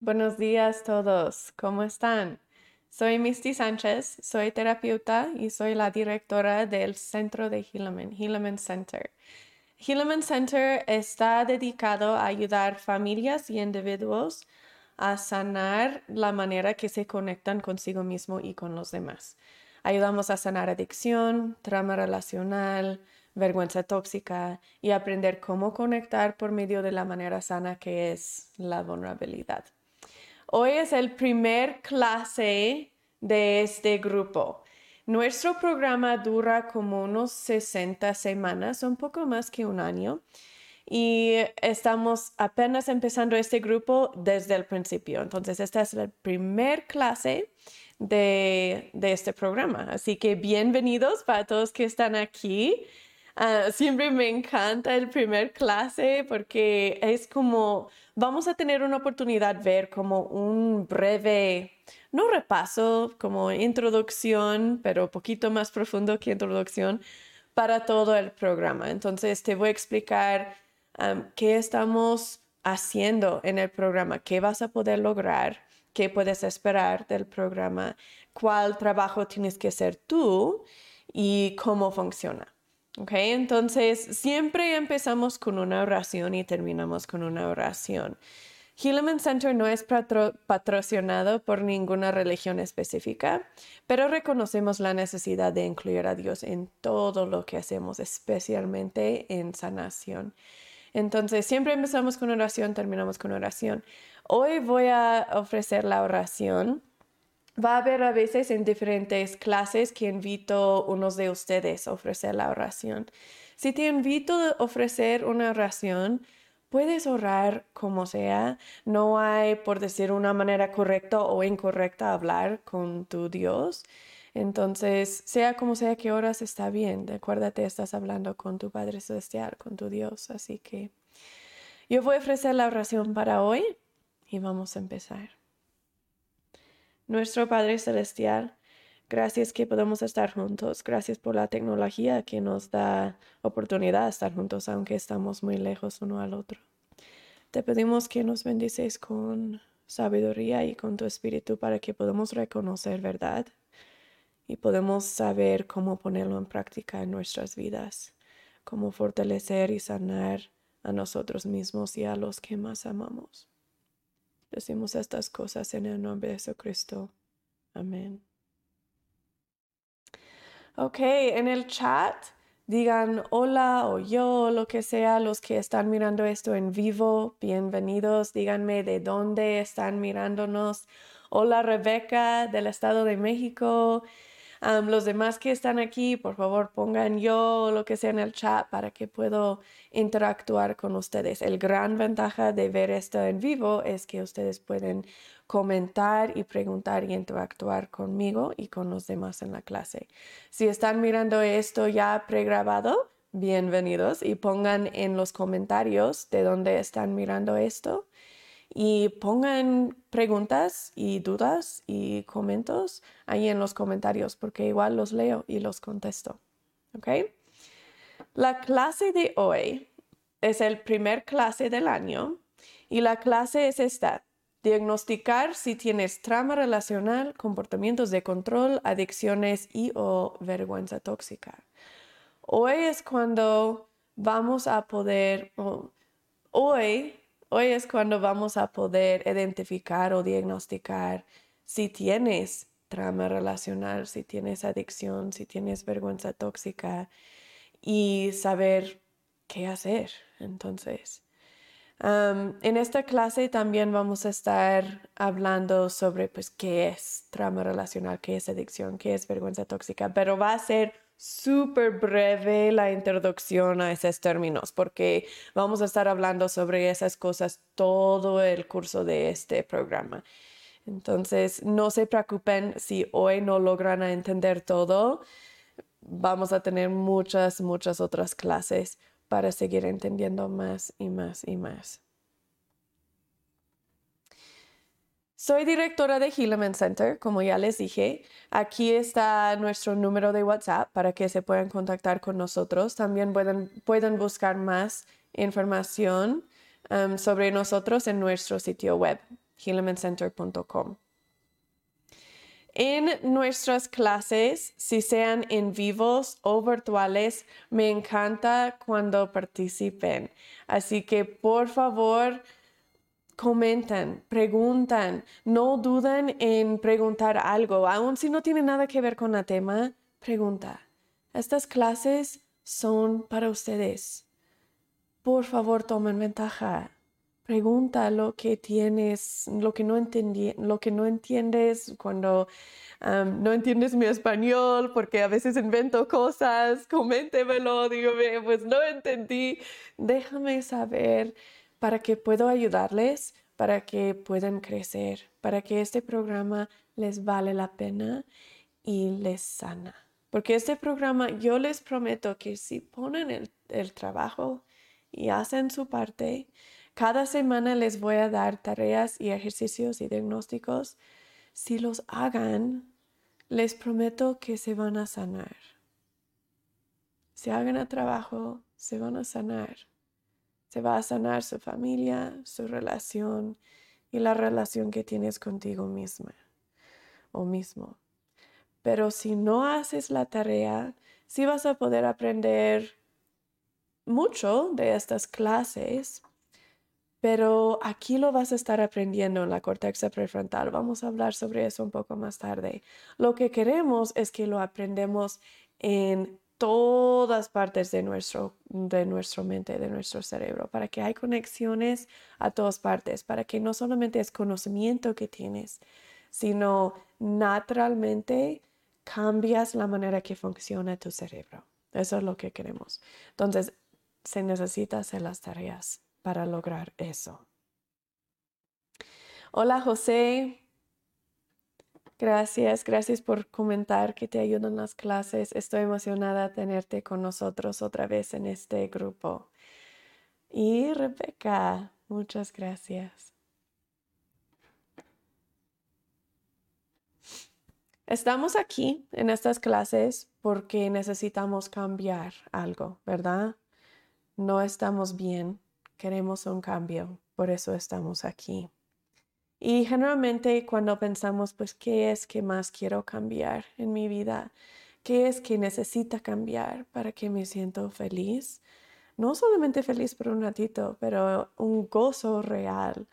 Buenos días todos, ¿cómo están? Soy Misty Sánchez, soy terapeuta y soy la directora del Centro de Hilleman, Hilleman Center. Hilleman Center está dedicado a ayudar familias y individuos a sanar la manera que se conectan consigo mismo y con los demás. Ayudamos a sanar adicción, trauma relacional, vergüenza tóxica y aprender cómo conectar por medio de la manera sana que es la vulnerabilidad. Hoy es el primer clase de este grupo. Nuestro programa dura como unos 60 semanas, un poco más que un año. Y estamos apenas empezando este grupo desde el principio. Entonces, esta es la primer clase de, de este programa. Así que bienvenidos para todos que están aquí. Ah, siempre me encanta el primer clase porque es como, vamos a tener una oportunidad de ver como un breve, no repaso, como introducción, pero poquito más profundo que introducción para todo el programa. Entonces te voy a explicar qué estamos haciendo en el programa, qué vas a poder lograr, qué puedes esperar del programa, cuál trabajo tienes que hacer tú y cómo funciona. Ok, entonces siempre empezamos con una oración y terminamos con una oración. Hilleman Center no es patrocinado por ninguna religión específica, pero reconocemos la necesidad de incluir a Dios en todo lo que hacemos, especialmente en sanación. Entonces, siempre empezamos con oración, terminamos con oración. Hoy voy a ofrecer la oración Va a haber a veces en diferentes clases que invito a unos de ustedes a ofrecer la oración. Si te invito a ofrecer una oración, puedes orar como sea. No hay, por decir una manera correcta o incorrecta, hablar con tu Dios. Entonces, sea como sea que oras, está bien. Acuérdate, estás hablando con tu Padre Celestial, con tu Dios. Así que yo voy a ofrecer la oración para hoy y vamos a empezar. Nuestro Padre Celestial, gracias que podemos estar juntos. Gracias por la tecnología que nos da oportunidad de estar juntos, aunque estamos muy lejos uno al otro. Te pedimos que nos bendices con sabiduría y con tu espíritu para que podamos reconocer verdad y podemos saber cómo ponerlo en práctica en nuestras vidas, cómo fortalecer y sanar a nosotros mismos y a los que más amamos. Decimos estas cosas en el nombre de Jesucristo. Amén. Ok, en el chat digan hola o yo, lo que sea, los que están mirando esto en vivo, bienvenidos. Díganme de dónde están mirándonos. Hola Rebeca del Estado de México los demás que están aquí, por favor, pongan yo lo que sea en el chat para que puedo interactuar con ustedes. El gran ventaja de ver esto en vivo es que ustedes pueden comentar y preguntar y interactuar conmigo y con los demás en la clase. Si están mirando esto ya pregrabado, bienvenidos y pongan en los comentarios de dónde están mirando esto y pongan preguntas y dudas y comentarios ahí en los comentarios porque igual los leo y los contesto. ¿Ok? La clase de hoy es el primer clase del año y la clase es esta. Diagnosticar si tienes trama relacional, comportamientos de control, adicciones y o vergüenza tóxica. Hoy es cuando vamos a poder, hoy Hoy es cuando vamos a poder identificar o diagnosticar si tienes trama relacional, si tienes adicción, si tienes vergüenza tóxica y saber qué hacer. Entonces, en esta clase también vamos a estar hablando sobre pues qué es trama relacional, qué es adicción, qué es vergüenza tóxica, pero va a ser súper breve la introducción a esos términos porque vamos a estar hablando sobre esas cosas todo el curso de este programa. Entonces, no se preocupen si hoy no logran entender todo. Vamos a tener muchas, muchas otras clases para seguir entendiendo más y más y más. Soy directora de Hilleman Center, como ya les dije. Aquí está nuestro número de WhatsApp para que se puedan contactar con nosotros. También pueden, pueden buscar más información um, sobre nosotros en nuestro sitio web, healamencenter.com. En nuestras clases, si sean en vivos o virtuales, me encanta cuando participen. Así que por favor, comentan, preguntan, no duden en preguntar algo, aun si no tiene nada que ver con el tema, pregunta. Estas clases son para ustedes. Por favor, tomen ventaja. Pregunta lo que tienes, lo que no entendí, lo que no entiendes cuando no entiendes mi español, porque a veces invento cosas, coméntemelo, dígame, pues no entendí. Déjame saber para que puedo ayudarles, para que puedan crecer, para que este programa les vale la pena y les sana. Porque este programa, yo les prometo que si ponen el, el trabajo y hacen su parte, cada semana les voy a dar tareas y ejercicios y diagnósticos. Si los hagan, les prometo que se van a sanar. Si hagan el trabajo, se van a sanar. Se va a sanar su familia, su relación y la relación que tienes contigo misma o mismo. Pero si no haces la tarea, sí vas a poder aprender mucho de estas clases, pero aquí lo vas a estar aprendiendo en la corteza prefrontal. Vamos a hablar sobre eso un poco más tarde. Lo que queremos es que lo aprendemos en todas partes de nuestro, de nuestra mente, de nuestro cerebro, para que hay conexiones a todas partes, para que no solamente es conocimiento que tienes, sino naturalmente cambias la manera que funciona tu cerebro. Eso es lo que queremos. Entonces, se necesita hacer las tareas para lograr eso. Hola José, Gracias, gracias por comentar que te ayudan las clases. Estoy emocionada de tenerte con nosotros otra vez en este grupo. Y Rebeca, muchas gracias. Estamos aquí en estas clases porque necesitamos cambiar algo, ¿verdad? No estamos bien, queremos un cambio, por eso estamos aquí. Y generalmente cuando pensamos, pues, ¿qué es que más quiero cambiar en mi vida? ¿Qué es que necesita cambiar para que me siento feliz? No solamente feliz por un ratito, pero un gozo real,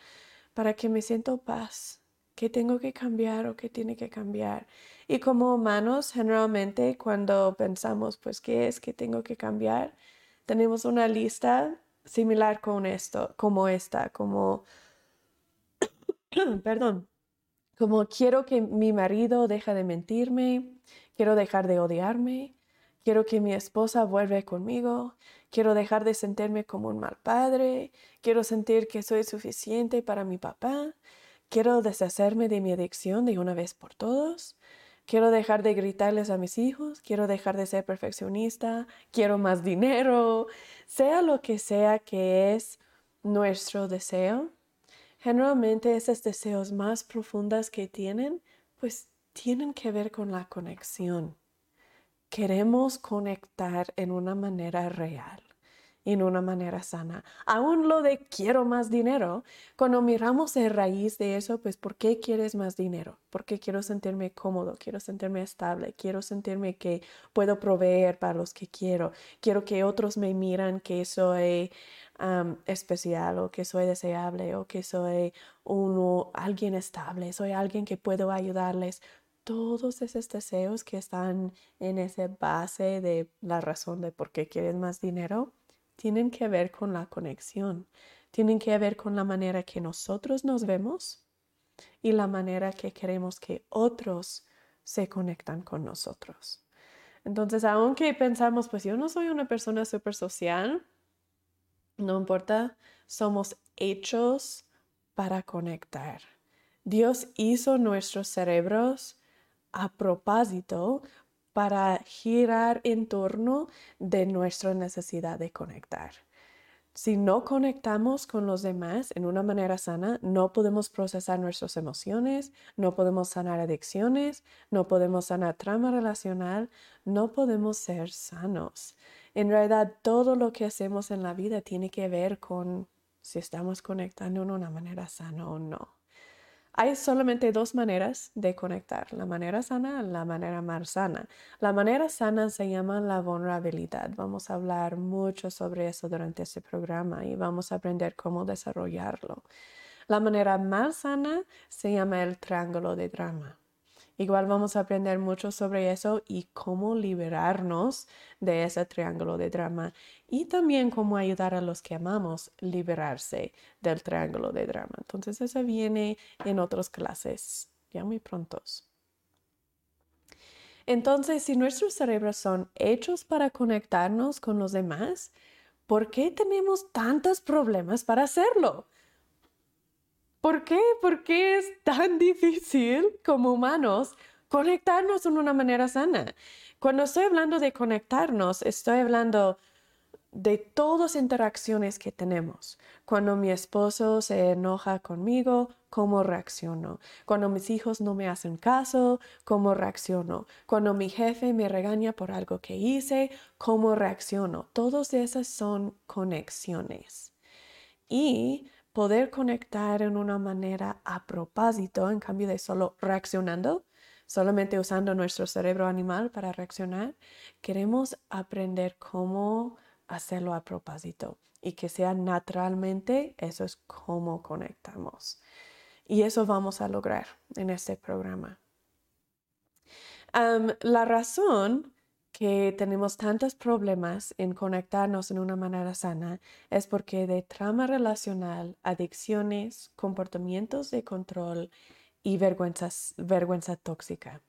para que me siento paz. ¿Qué tengo que cambiar o qué tiene que cambiar? Y como humanos, generalmente cuando pensamos, pues, ¿qué es que tengo que cambiar? Tenemos una lista similar con esto, como esta, como perdón, como quiero que mi marido deje de mentirme, quiero dejar de odiarme, quiero que mi esposa vuelva conmigo, quiero dejar de sentirme como un mal padre, quiero sentir que soy suficiente para mi papá, quiero deshacerme de mi adicción de una vez por todos, quiero dejar de gritarles a mis hijos, quiero dejar de ser perfeccionista, quiero más dinero, sea lo que sea que es nuestro deseo Generalmente esos deseos más profundos que tienen, pues tienen que ver con la conexión. Queremos conectar en una manera real en una manera sana. Aún lo de quiero más dinero, cuando miramos en raíz de eso, pues ¿por qué quieres más dinero? Porque quiero sentirme cómodo, quiero sentirme estable, quiero sentirme que puedo proveer para los que quiero, quiero que otros me miran que soy especial o que soy deseable o que soy uno, alguien estable, soy alguien que puedo ayudarles todos esos deseos que están en esa base de la razón de por qué quieres más dinero, tienen que ver con la conexión, tienen que ver con la manera que nosotros nos vemos y la manera que queremos que otros se conectan con nosotros. Entonces, aunque pensamos, pues yo no soy una persona súper social, no importa, somos hechos para conectar. Dios hizo nuestros cerebros a propósito para girar en torno de nuestra necesidad de conectar. Si no conectamos con los demás en una manera sana, no podemos procesar nuestras emociones, no podemos sanar adicciones, no podemos sanar trama relacional, no podemos ser sanos. En realidad, todo lo que hacemos en la vida tiene que ver con si estamos conectando en una manera sana o no. Hay solamente dos maneras de conectar, la manera sana y la manera más sana. La manera sana se llama la vulnerabilidad. Vamos a hablar mucho sobre eso durante este programa y vamos a aprender cómo desarrollarlo. La manera más sana se llama el triángulo de drama. Igual vamos a aprender mucho sobre eso y cómo liberarnos de ese triángulo de drama y también cómo ayudar a los que amamos liberarse del triángulo de drama. Entonces eso viene en otras clases ya muy prontos. Entonces, si nuestros cerebros son hechos para conectarnos con los demás, ¿por qué tenemos tantos problemas para hacerlo? ¿Por qué? ¿Por qué es tan difícil como humanos conectarnos de una manera sana? Cuando estoy hablando de conectarnos, estoy hablando de todas las interacciones que tenemos. Cuando mi esposo se enoja conmigo, ¿cómo reacciono? Cuando mis hijos no me hacen caso, ¿cómo reacciono? Cuando mi jefe me regaña por algo que hice, ¿cómo reacciono? Todas esas son conexiones. Y poder conectar en una manera a propósito, en cambio de solo reaccionando, solamente usando nuestro cerebro animal para reaccionar, queremos aprender cómo hacerlo a propósito y que sea naturalmente, eso es cómo conectamos. Y eso vamos a lograr en este programa. la razón que tenemos tantos problemas en conectarnos en una manera sana es porque de trama relacional, adicciones, comportamientos de control y vergüenza tóxica.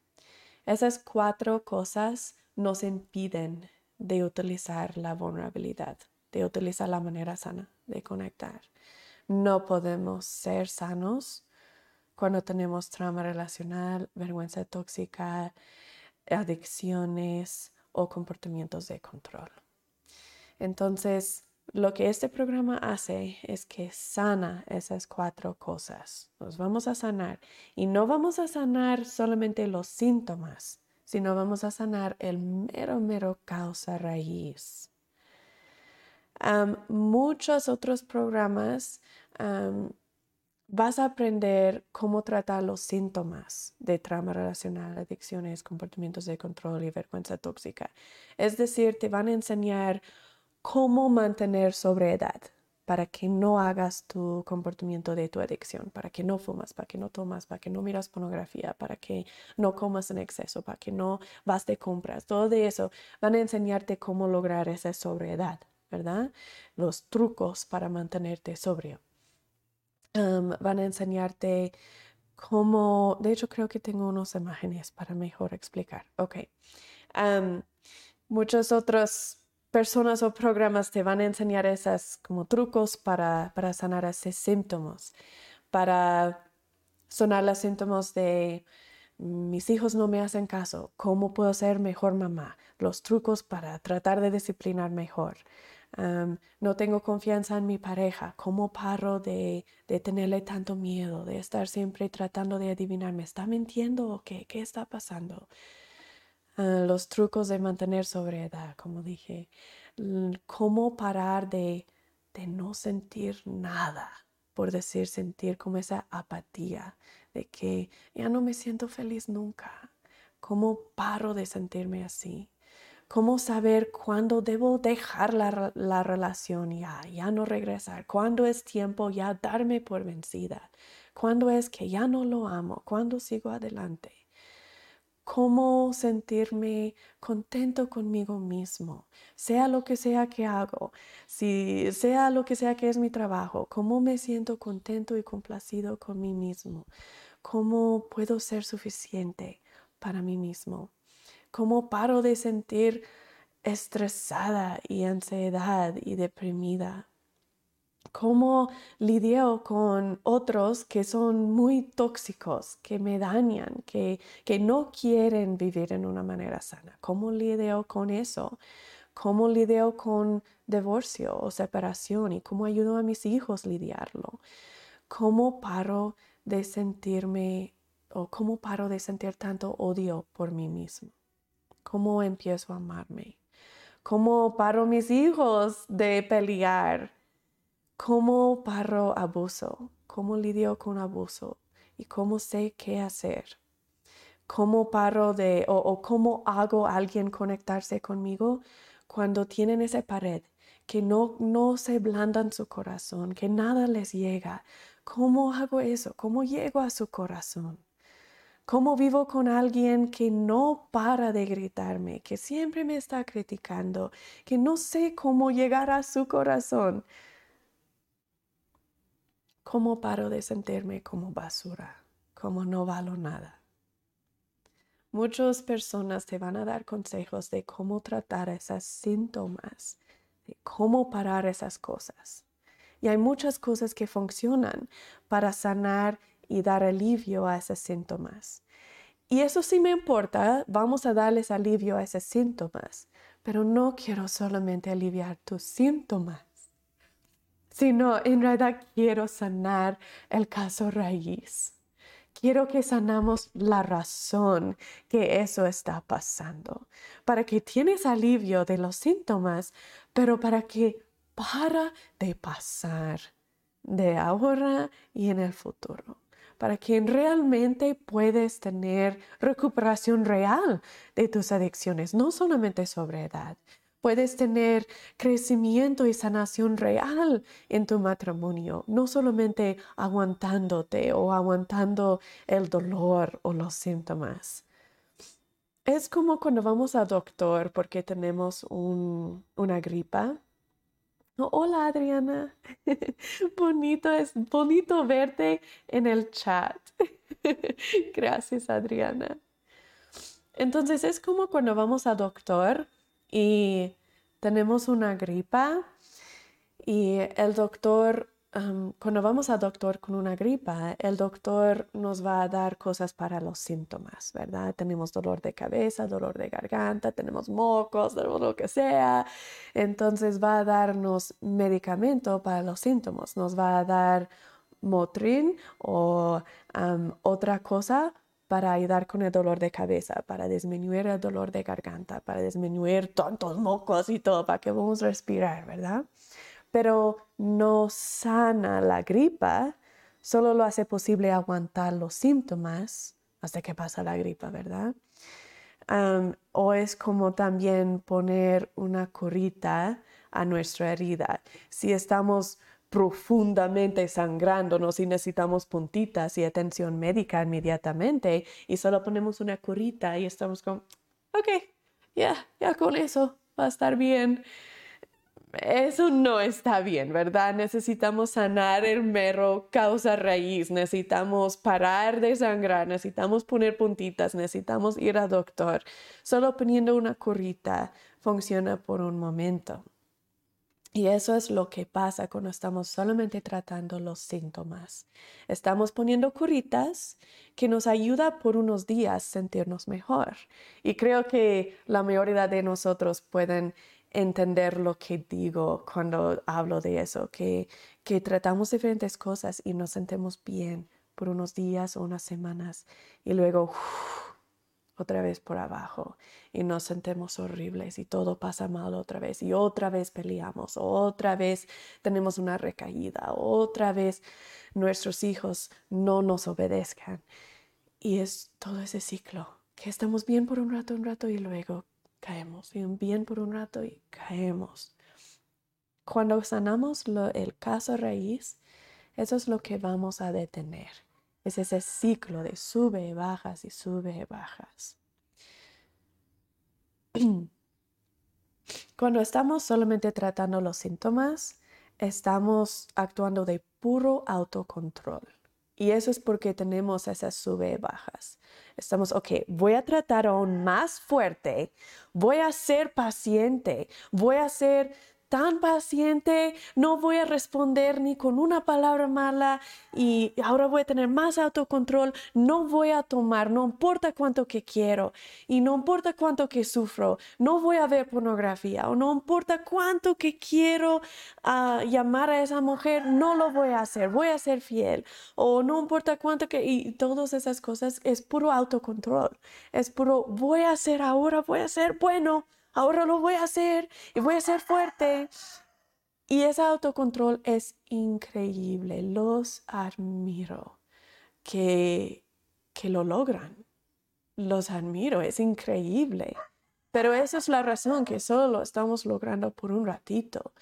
Esas cuatro cosas nos impiden de utilizar la vulnerabilidad, de utilizar la manera sana de conectar. No podemos ser sanos cuando tenemos trama relacional, vergüenza tóxica, adicciones, o comportamientos de control. Entonces, lo que este programa hace es que sana esas cuatro cosas. Nos vamos a sanar y no vamos a sanar solamente los síntomas, sino vamos a sanar el mero, mero causa raíz. muchos otros programas vas a aprender cómo tratar los síntomas de trauma relacional, adicciones, comportamientos de control y vergüenza tóxica. Es decir, te van a enseñar cómo mantener sobriedad para que no hagas tu comportamiento de tu adicción, para que no fumas, para que no tomas, para que no miras pornografía, para que no comas en exceso, para que no vas de compras. Todo eso van a enseñarte cómo lograr esa sobriedad, ¿verdad? Los trucos para mantenerte sobrio van a enseñarte cómo, de hecho creo que tengo unas imágenes para mejor explicar. Ok. muchas otras personas o programas te van a enseñar esas como trucos para, para sanar esos síntomas, para sonar los síntomas de mis hijos no me hacen caso, cómo puedo ser mejor mamá, los trucos para tratar de disciplinar mejor no tengo confianza en mi pareja, ¿cómo paro de, tenerle tanto miedo, de estar siempre tratando de adivinar, ¿me está mintiendo o qué? ¿Qué está pasando? Ah, los trucos de mantener sobriedad, como dije, cómo parar de, de no sentir nada, por decir, sentir como esa apatía de que ya no me siento feliz nunca. ¿Cómo paro de sentirme así? Cómo saber cuándo debo dejar la, relación ya, ya no regresar, cuándo es tiempo ya darme por vencida, cuándo es que ya no lo amo, cuándo sigo adelante, cómo sentirme contento conmigo mismo, sea lo que sea que hago, si sea lo que sea que es mi trabajo, cómo me siento contento y complacido con mí mismo, cómo puedo ser suficiente para mí mismo cómo paro de sentir estresada y ansiedad y deprimida. Cómo lidio con otros que son muy tóxicos, que me dañan, que, que no quieren vivir en una manera sana. ¿Cómo lidio con eso? ¿Cómo lidio con divorcio o separación? ¿Y cómo ayudo a mis hijos a lidiarlo? ¿Cómo paro de sentirme o cómo paro de sentir tanto odio por mí mismo? ¿Cómo empiezo a amarme? ¿Cómo paro mis hijos de pelear? ¿Cómo paro abuso? ¿Cómo lidio con abuso? y cómo sé qué hacer. ¿Cómo paro de o, cómo hago a alguien conectarse conmigo cuando tienen esa pared que no, no se blandan su corazón, que nada les llega? ¿Cómo hago eso? ¿Cómo llego a su corazón? ¿Cómo vivo con alguien que no para de gritarme, que siempre me está criticando, que no sé cómo llegar a su corazón? ¿Cómo paro de sentirme como basura, como no valo nada? Muchas personas te van a dar consejos de cómo tratar esos síntomas, de cómo parar esas cosas. Y hay muchas cosas que funcionan para sanar y dar alivio a esos síntomas. Y eso sí me importa, vamos a darles alivio a esos síntomas, pero no quiero solamente aliviar tus síntomas, sino en realidad quiero sanar el caso raíz. Quiero que sanamos la razón que eso está pasando, para que tienes alivio de los síntomas, pero para que para de pasar de ahora y en el futuro para que realmente puedes tener recuperación real de tus adicciones, no solamente sobre edad. Puedes tener crecimiento y sanación real en tu matrimonio, no solamente aguantándote o aguantando el dolor o los síntomas. Es como cuando vamos al doctor porque tenemos una gripa Hola Adriana, bonito es bonito verte en el chat. Gracias Adriana. Entonces es como cuando vamos al doctor y tenemos una gripa y el doctor cuando vamos al doctor con una gripa, el doctor nos va a dar cosas para los síntomas, ¿verdad? Tenemos dolor de cabeza, dolor de garganta, tenemos mocos, tenemos lo que sea. Entonces va a darnos medicamento para los síntomas. Nos va a dar Motrin o otra cosa para ayudar con el dolor de cabeza, para disminuir el dolor de garganta, para disminuir tantos mocos y todo, para que vamos a respirar, ¿verdad? Pero no sana la gripa, solo lo hace posible aguantar los síntomas hasta que pasa la gripa, ¿verdad? o es como también poner una curita a nuestra herida. Si estamos profundamente sangrándonos y necesitamos puntitas y atención médica inmediatamente y solo ponemos una curita y estamos como, ok, ya, ya con eso va a estar bien eso no está bien, ¿verdad? Necesitamos sanar el mero causa raíz, necesitamos parar de sangrar, necesitamos poner puntitas, necesitamos ir al doctor. Solo poniendo una curita funciona por un momento. Y eso es lo que pasa cuando estamos solamente tratando los síntomas. Estamos poniendo curitas que nos ayuda por unos días sentirnos mejor. Y creo que la mayoría de nosotros pueden entender lo que digo cuando hablo de eso, que, que tratamos diferentes cosas y nos sentimos bien por unos días o unas semanas y luego otra vez por abajo y nos sentimos horribles y todo pasa mal otra vez y otra vez peleamos, otra vez tenemos una recaída, otra vez nuestros hijos no nos obedezcan. Y es todo ese ciclo, que estamos bien por un rato, un rato y luego caemos, bien por un rato y caemos. Cuando sanamos el caso raíz, eso es lo que vamos a detener. Es ese ciclo de sube y bajas y sube y bajas. Cuando estamos solamente tratando los síntomas, estamos actuando de puro autocontrol. Y eso es porque tenemos esas sube bajas. Estamos, ok, voy a tratar aún más fuerte, voy a ser paciente, voy a ser tan paciente, no voy a responder ni con una palabra mala y ahora voy a tener más autocontrol, no voy a tomar, no importa cuánto que quiero y no importa cuánto que sufro, no voy a ver pornografía o no importa cuánto que quiero ah, llamar a esa mujer, no lo voy a hacer, voy a ser fiel o no importa cuánto que y todas esas cosas es puro autocontrol, es puro voy a hacer ahora, voy a ser bueno ahora lo voy a hacer y voy a ser fuerte. Y ese autocontrol es increíble, los admiro. que, que lo logran. Los admiro, es increíble. Pero esa es la razón que solo lo estamos logrando por un ratito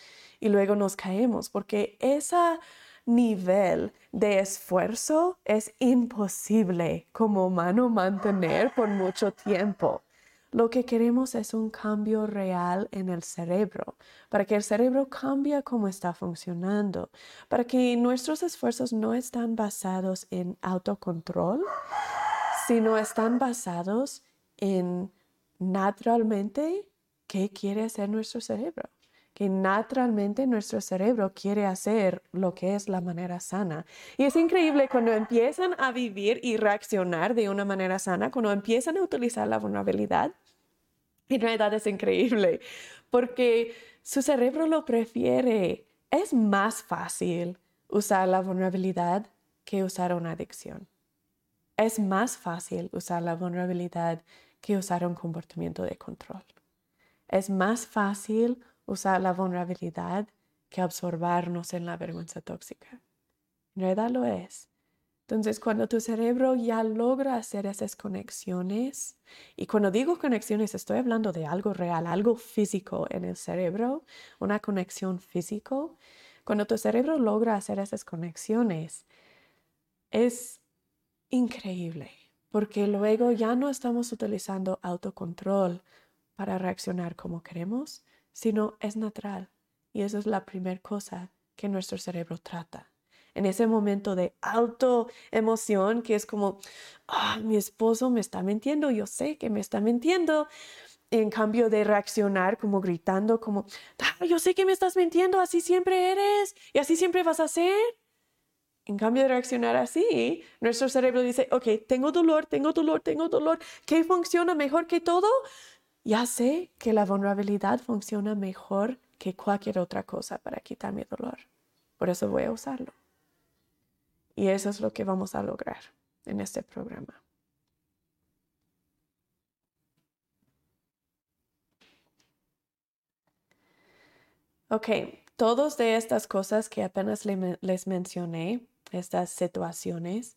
y luego nos caemos, porque ese nivel de esfuerzo es imposible como humano mantener por mucho tiempo. Lo que queremos es un cambio real en el cerebro, para que el cerebro cambie cómo está funcionando, para que nuestros esfuerzos no están basados en autocontrol, sino están basados en naturalmente qué quiere hacer nuestro cerebro que naturalmente nuestro cerebro quiere hacer lo que es la manera sana. Y es increíble cuando empiezan a vivir y reaccionar de una manera sana, cuando empiezan a utilizar la vulnerabilidad. En realidad es increíble porque su cerebro lo prefiere. Es más fácil usar la vulnerabilidad que usar una adicción. Es más fácil usar la vulnerabilidad que usar un comportamiento de control. Es más fácil usar la vulnerabilidad que absorbernos en la vergüenza tóxica. En realidad lo es. Entonces, cuando tu cerebro ya logra hacer esas conexiones, y cuando digo conexiones estoy hablando de algo real, algo físico en el cerebro, una conexión físico, cuando tu cerebro logra hacer esas conexiones, es increíble, porque luego ya no estamos utilizando autocontrol para reaccionar como queremos, sino es natural. Y eso es la primera cosa que nuestro cerebro trata. En ese momento de alto emoción, que es como, ah, mi esposo me está mintiendo, yo sé que me está mintiendo. En cambio de reaccionar como gritando, como, ah, yo sé que me estás mintiendo, así siempre eres y así siempre vas a ser. En cambio de reaccionar así, nuestro cerebro dice, ok, tengo dolor, tengo dolor, tengo dolor. ¿Qué funciona mejor que todo? ya sé que la vulnerabilidad funciona mejor que cualquier otra cosa para quitar mi dolor. Por eso voy a usarlo. Y eso es lo que vamos a lograr en este programa. Ok, todas de estas cosas que apenas les mencioné, estas situaciones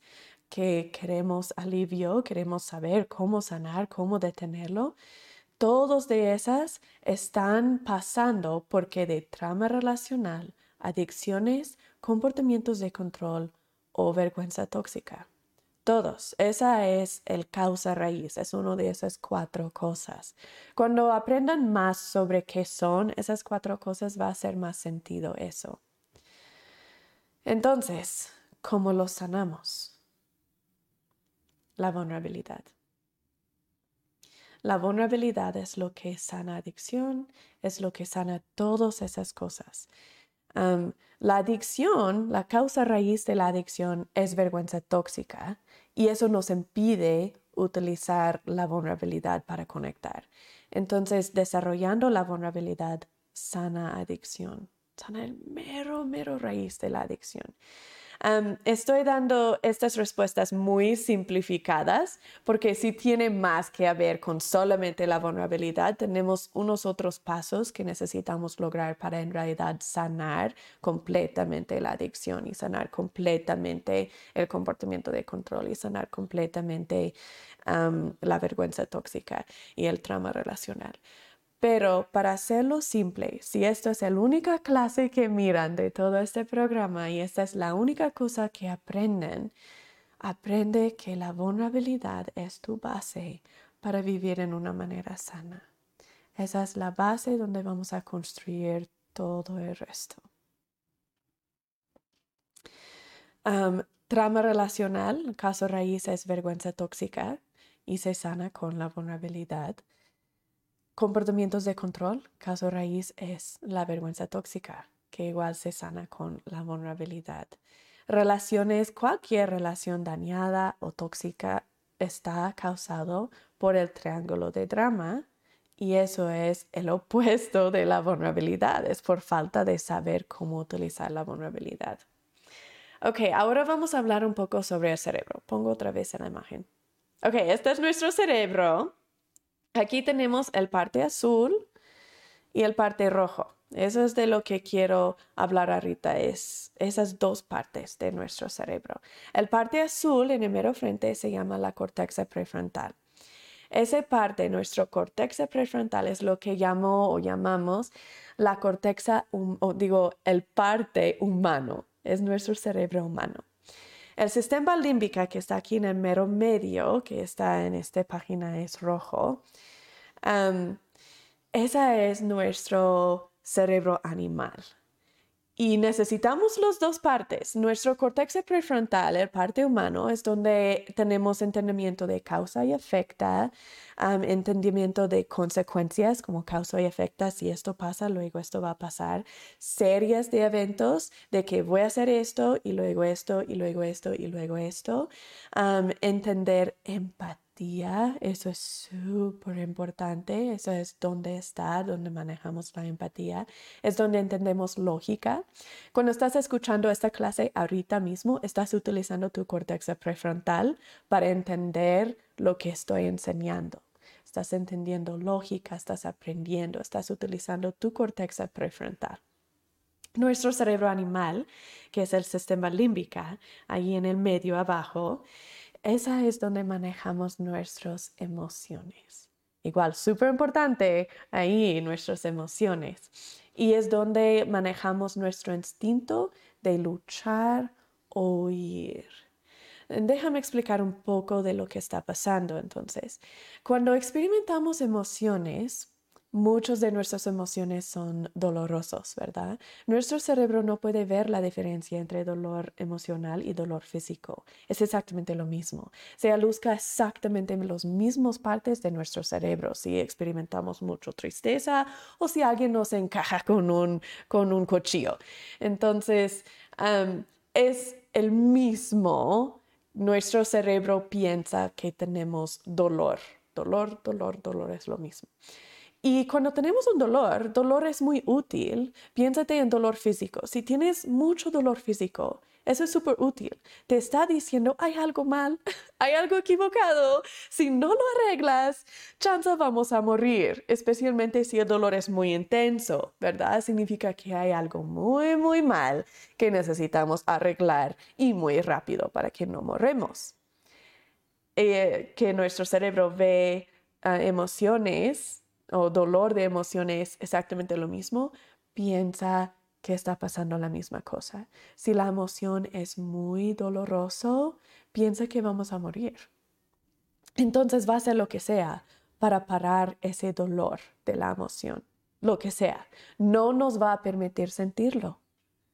que queremos alivio, queremos saber cómo sanar, cómo detenerlo, todos de esas están pasando porque de trama relacional, adicciones, comportamientos de control o vergüenza tóxica. Todos. Esa es el causa raíz, es una de esas cuatro cosas. Cuando aprendan más sobre qué son esas cuatro cosas, va a hacer más sentido eso. Entonces, ¿cómo lo sanamos? La vulnerabilidad. La vulnerabilidad es lo que sana adicción, es lo que sana todas esas cosas. La adicción, la causa raíz de la adicción es vergüenza tóxica y eso nos impide utilizar la vulnerabilidad para conectar. Entonces, desarrollando la vulnerabilidad sana adicción, sana el mero, mero raíz de la adicción estoy dando estas respuestas muy simplificadas porque si tiene más que ver con solamente la vulnerabilidad. Tenemos unos otros pasos que necesitamos lograr para en realidad sanar completamente la adicción y sanar completamente el comportamiento de control y sanar completamente la vergüenza tóxica y el trauma relacional. Pero para hacerlo simple, si esto es la única clase que miran de todo este programa y esta es la única cosa que aprenden, aprende que la vulnerabilidad es tu base para vivir en una manera sana. Esa es la base donde vamos a construir todo el resto. trama relacional, caso raíz es vergüenza tóxica y se sana con la vulnerabilidad. Comportamientos de control, caso raíz es la vergüenza tóxica, que igual se sana con la vulnerabilidad. Relaciones, cualquier relación dañada o tóxica está causado por el triángulo de drama y eso es el opuesto de la vulnerabilidad, es por falta de saber cómo utilizar la vulnerabilidad. Ok, ahora vamos a hablar un poco sobre el cerebro. Pongo otra vez la imagen. Ok, este es nuestro cerebro Aquí tenemos el parte azul y el parte rojo. Eso es de lo que quiero hablar ahorita, es esas dos partes de nuestro cerebro. El parte azul en el mero frente se llama la corteza prefrontal. Esa parte, nuestro corteza prefrontal, es lo que llamo o llamamos la corteza, o digo, el parte humano, es nuestro cerebro humano. El sistema límbico que está aquí en el mero medio, que está en esta página, es rojo. esa es nuestro cerebro animal. Y necesitamos las dos partes. Nuestro córtex prefrontal, el parte humano, es donde tenemos entendimiento de causa y efecto, entendimiento de consecuencias como causa y efecto. Si esto pasa, luego esto va a pasar. Series de eventos de que voy a hacer esto y luego esto y luego esto y luego esto. entender empatía eso es súper importante, eso es donde está, donde manejamos la empatía, es donde entendemos lógica. Cuando estás escuchando esta clase ahorita mismo, estás utilizando tu córtex prefrontal para entender lo que estoy enseñando. Estás entendiendo lógica, estás aprendiendo, estás utilizando tu córtex prefrontal. Nuestro cerebro animal, que es el sistema límbico, ahí en el medio abajo, esa es donde manejamos nuestras emociones. Igual, súper importante ahí nuestras emociones. Y es donde manejamos nuestro instinto de luchar o huir. Déjame explicar un poco de lo que está pasando entonces. Cuando experimentamos emociones, Muchas de nuestras emociones son dolorosos, ¿verdad? Nuestro cerebro no puede ver la diferencia entre dolor emocional y dolor físico. Es exactamente lo mismo. Se alusca exactamente en las mismas partes de nuestro cerebro si experimentamos mucha tristeza o si alguien nos encaja con un, con un cuchillo. Entonces, es el mismo. Nuestro cerebro piensa que tenemos dolor. Dolor, dolor, dolor es lo mismo. Y cuando tenemos un dolor, dolor es muy útil. Piénsate en dolor físico. Si tienes mucho dolor físico, eso es súper útil. Te está diciendo, hay algo mal, hay algo equivocado. Si no lo arreglas, chance vamos a morir, especialmente si el dolor es muy intenso, ¿verdad? Significa que hay algo muy, muy mal que necesitamos arreglar y muy rápido para que no morremos. Eh, que nuestro cerebro ve ah, emociones o dolor de emociones exactamente lo mismo, piensa que está pasando la misma cosa. Si la emoción es muy doloroso, piensa que vamos a morir. Entonces va a hacer lo que sea para parar ese dolor de la emoción, lo que sea. No nos va a permitir sentirlo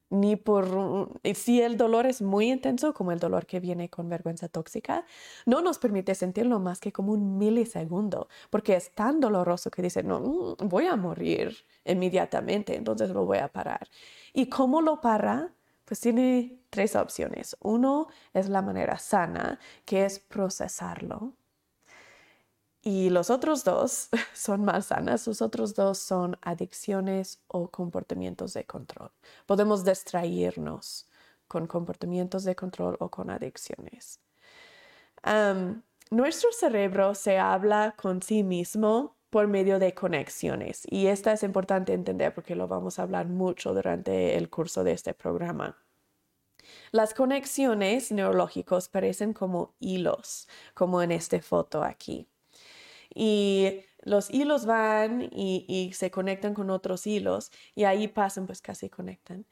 ni por si el dolor es muy intenso, como el dolor que viene con vergüenza tóxica, no nos permite sentirlo más que como un milisegundo, porque es tan doloroso que dice, no, mm, voy a morir inmediatamente, entonces lo voy a parar. ¿Y cómo lo para? Pues tiene tres opciones. Uno es la manera sana, que es procesarlo y los otros dos son más sanas, los otros dos son adicciones o comportamientos de control. Podemos distraernos con comportamientos de control o con adicciones. nuestro cerebro se habla con sí mismo por medio de conexiones y esta es importante entender porque lo vamos a hablar mucho durante el curso de este programa. Las conexiones neurológicas parecen como hilos, como en esta foto aquí y los hilos van y, se conectan con otros hilos y ahí pasan, pues casi conectan,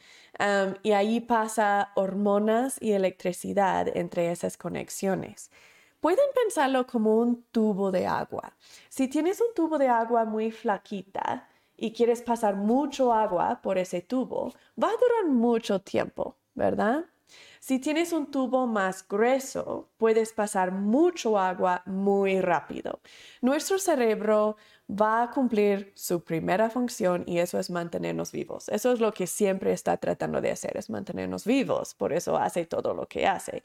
y ahí pasa hormonas y electricidad entre esas conexiones. Pueden pensarlo como un tubo de agua. Si tienes un tubo de agua muy flaquita y quieres pasar mucho agua por ese tubo, va a durar mucho tiempo, ¿verdad? Si tienes un tubo más grueso, puedes pasar mucho agua muy rápido. Nuestro cerebro va a cumplir su primera función y eso es mantenernos vivos. Eso es lo que siempre está tratando de hacer, es mantenernos vivos. Por eso hace todo lo que hace.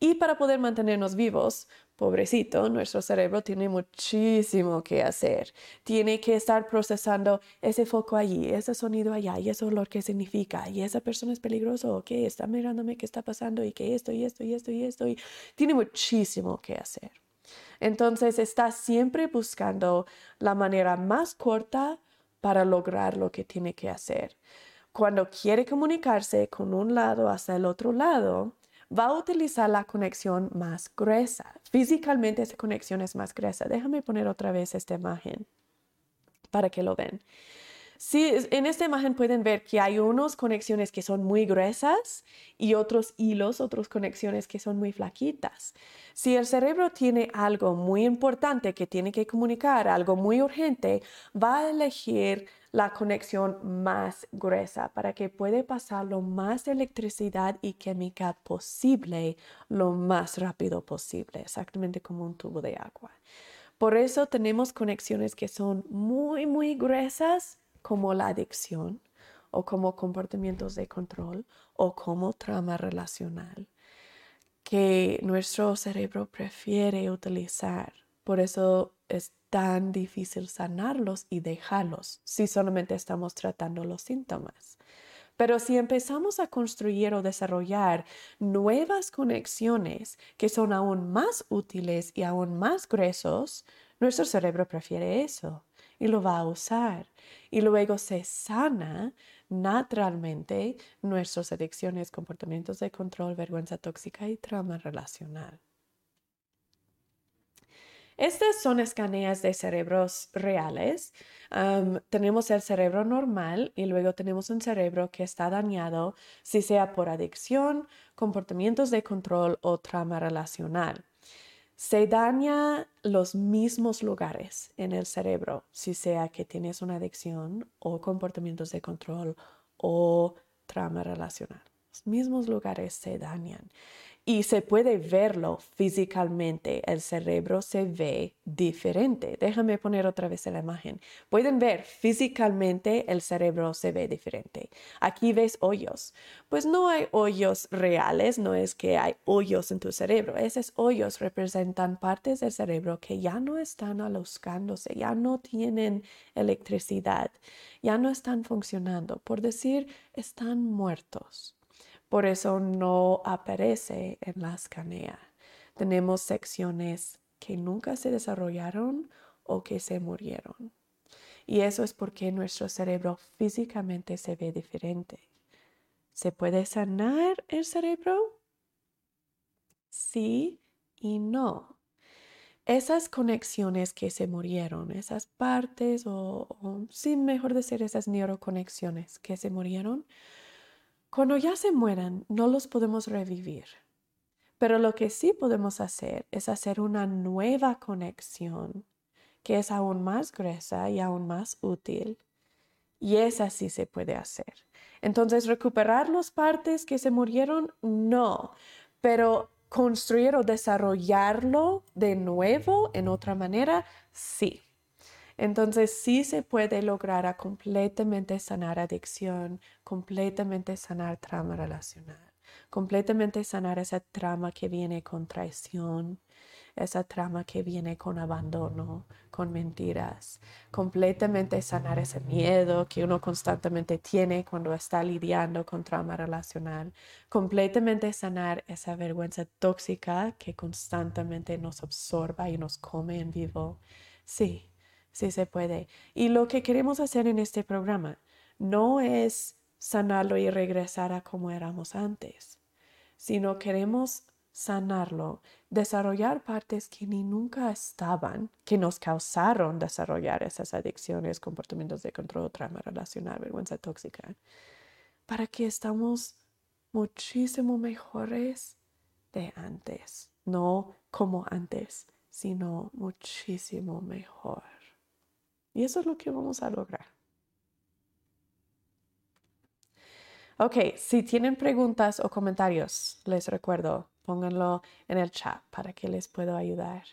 Y para poder mantenernos vivos, pobrecito, nuestro cerebro tiene muchísimo que hacer. Tiene que estar procesando ese foco allí, ese sonido allá, y ese olor que significa, y esa persona es peligroso, o qué está mirándome, qué está pasando, y que esto, y esto, y esto, y esto. Y tiene muchísimo que hacer. Entonces está siempre buscando la manera más corta, para lograr lo que tiene que hacer. Cuando quiere comunicarse con un lado hasta el otro lado, va a utilizar la conexión más gruesa. Físicamente esa conexión es más gruesa. Déjame poner otra vez esta imagen para que lo ven. Sí, en esta imagen pueden ver que hay unas conexiones que son muy gruesas y otros hilos, otras conexiones que son muy flaquitas. Si el cerebro tiene algo muy importante que tiene que comunicar, algo muy urgente, va a elegir la conexión más gruesa para que pueda pasar lo más electricidad y química posible lo más rápido posible, exactamente como un tubo de agua. Por eso tenemos conexiones que son muy, muy gruesas como la adicción o como comportamientos de control o como trama relacional que nuestro cerebro prefiere utilizar. Por eso es tan difícil sanarlos y dejarlos si solamente estamos tratando los síntomas. Pero si empezamos a construir o desarrollar nuevas conexiones que son aún más útiles y aún más gruesos, nuestro cerebro prefiere eso y lo va a usar. Y luego se sana naturalmente nuestras adicciones, comportamientos de control, vergüenza tóxica y trauma relacional. Estas son escaneas de cerebros reales. tenemos el cerebro normal y luego tenemos un cerebro que está dañado, si sea por adicción, comportamientos de control o trauma relacional se daña los mismos lugares en el cerebro, si sea que tienes una adicción o comportamientos de control o trauma relacional. Los mismos lugares se dañan y se puede verlo físicamente. El cerebro se ve diferente. Déjame poner otra vez la imagen. Pueden ver físicamente el cerebro se ve diferente. Aquí ves hoyos. Pues no hay hoyos reales, no es que hay hoyos en tu cerebro. Esos hoyos representan partes del cerebro que ya no están aluscándose, ya no tienen electricidad, ya no están funcionando. Por decir, están muertos. Por eso no aparece en la escanea. Tenemos secciones que nunca se desarrollaron o que se murieron. Y eso es porque nuestro cerebro físicamente se ve diferente. ¿Se puede sanar el cerebro? Sí y no. Esas conexiones que se murieron, esas partes o, o mejor decir esas neuroconexiones que se murieron, cuando ya se mueran, no los podemos revivir. Pero lo que sí podemos hacer es hacer una nueva conexión que es aún más gruesa y aún más útil. Y esa sí se puede hacer. Entonces, recuperar las partes que se murieron, no, pero construir o desarrollarlo de nuevo en otra manera, sí. Entonces sí se puede lograr a completamente sanar adicción, completamente sanar trauma relacional, completamente sanar esa trama que viene con traición, esa trama que viene con abandono, con mentiras, completamente sanar ese miedo que uno constantemente tiene cuando está lidiando con trauma relacional, completamente sanar esa vergüenza tóxica que constantemente nos absorba y nos come en vivo. Sí, sí se puede. Y lo que queremos hacer en este programa no es sanarlo y regresar a como éramos antes, sino queremos sanarlo, desarrollar partes que ni nunca estaban, que nos causaron desarrollar esas adicciones, comportamientos de control, trauma relacional, vergüenza tóxica, para que estamos muchísimo mejores de antes, no como antes, sino muchísimo mejor. Y eso es lo que vamos a lograr. Ok, si tienen preguntas o comentarios, les recuerdo, pónganlo en el chat para que les pueda ayudar.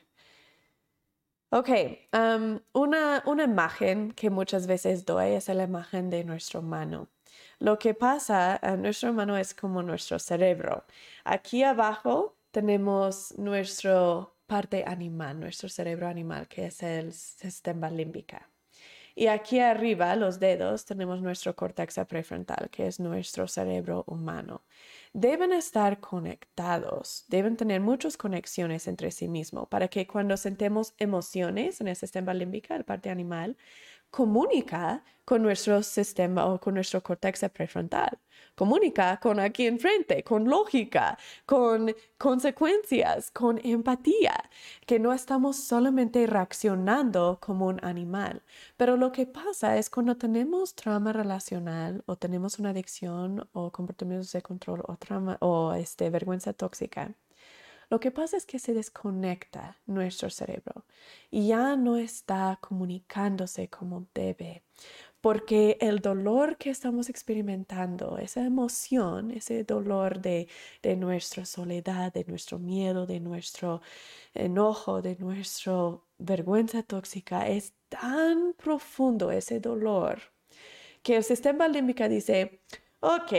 Ok, um, una, una imagen que muchas veces doy es la imagen de nuestra mano. Lo que pasa, uh, nuestra mano es como nuestro cerebro. Aquí abajo tenemos nuestra parte animal, nuestro cerebro animal, que es el sistema límbica. Y aquí arriba, los dedos, tenemos nuestro córtex prefrontal, que es nuestro cerebro humano. Deben estar conectados, deben tener muchas conexiones entre sí mismos para que cuando sentemos emociones en el sistema límbico, la parte animal, comunica con nuestro sistema o con nuestro córtex prefrontal. Comunica con aquí enfrente, con lógica, con consecuencias, con empatía, que no estamos solamente reaccionando como un animal. Pero lo que pasa es cuando tenemos trauma relacional o tenemos una adicción o comportamientos de control o trauma o este, vergüenza tóxica, lo que pasa es que se desconecta nuestro cerebro y ya no está comunicándose como debe porque el dolor que estamos experimentando, esa emoción, ese dolor de, de nuestra soledad, de nuestro miedo, de nuestro enojo, de nuestra vergüenza tóxica, es tan profundo ese dolor que el sistema límbico dice, ok,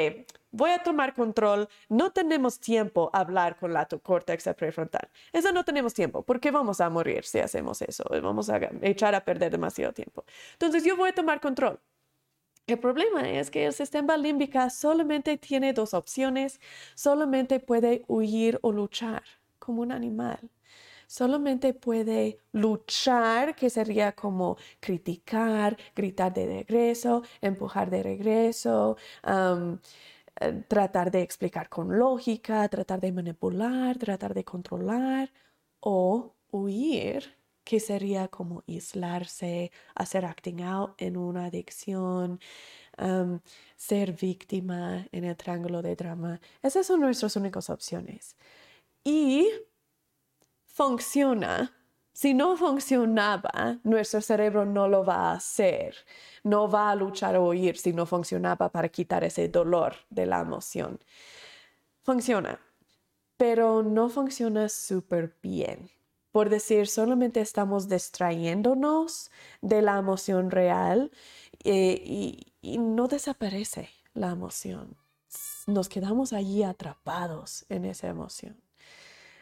voy a tomar control, no tenemos tiempo a hablar con la córtex prefrontal. Eso no tenemos tiempo, porque vamos a morir si hacemos eso, vamos a echar a perder demasiado tiempo. Entonces yo voy a tomar control. El problema es que el sistema límbico solamente tiene dos opciones, solamente puede huir o luchar como un animal. Solamente puede luchar, que sería como criticar, gritar de regreso, empujar de regreso, eh, tratar de explicar con lógica, tratar de manipular, tratar de controlar o huir, que sería como aislarse, hacer acting out en una adicción, ser víctima en el triángulo de drama. Esas son nuestras únicas opciones. Y funciona si no funcionaba, nuestro cerebro no lo va a hacer, no va a luchar o huir si no funcionaba para quitar ese dolor de la emoción. Funciona, pero no funciona súper bien. Por decir, solamente estamos distrayéndonos de la emoción real eh, y no desaparece la emoción. Nos quedamos allí atrapados en esa emoción.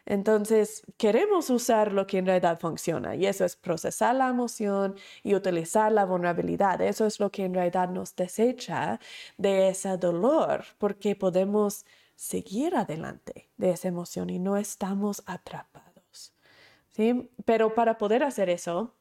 Entonces, queremos usar lo que en realidad funciona y eso es procesar la emoción y utilizar la vulnerabilidad. Eso es lo que en realidad nos desecha de ese dolor porque podemos seguir adelante de esa emoción y no estamos atrapados. ¿sí? Pero para poder hacer eso,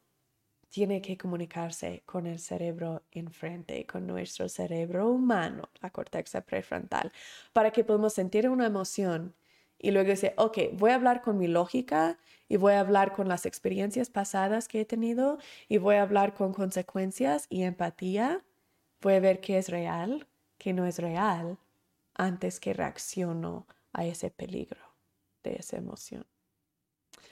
tiene que comunicarse con el cerebro enfrente, con nuestro cerebro humano, la corteza prefrontal, para que podamos sentir una emoción y luego dice, ok, voy a hablar con mi lógica y voy a hablar con las experiencias pasadas que he tenido y voy a hablar con consecuencias y empatía. Voy a ver qué es real, qué no es real, antes que reacciono a ese peligro de esa emoción.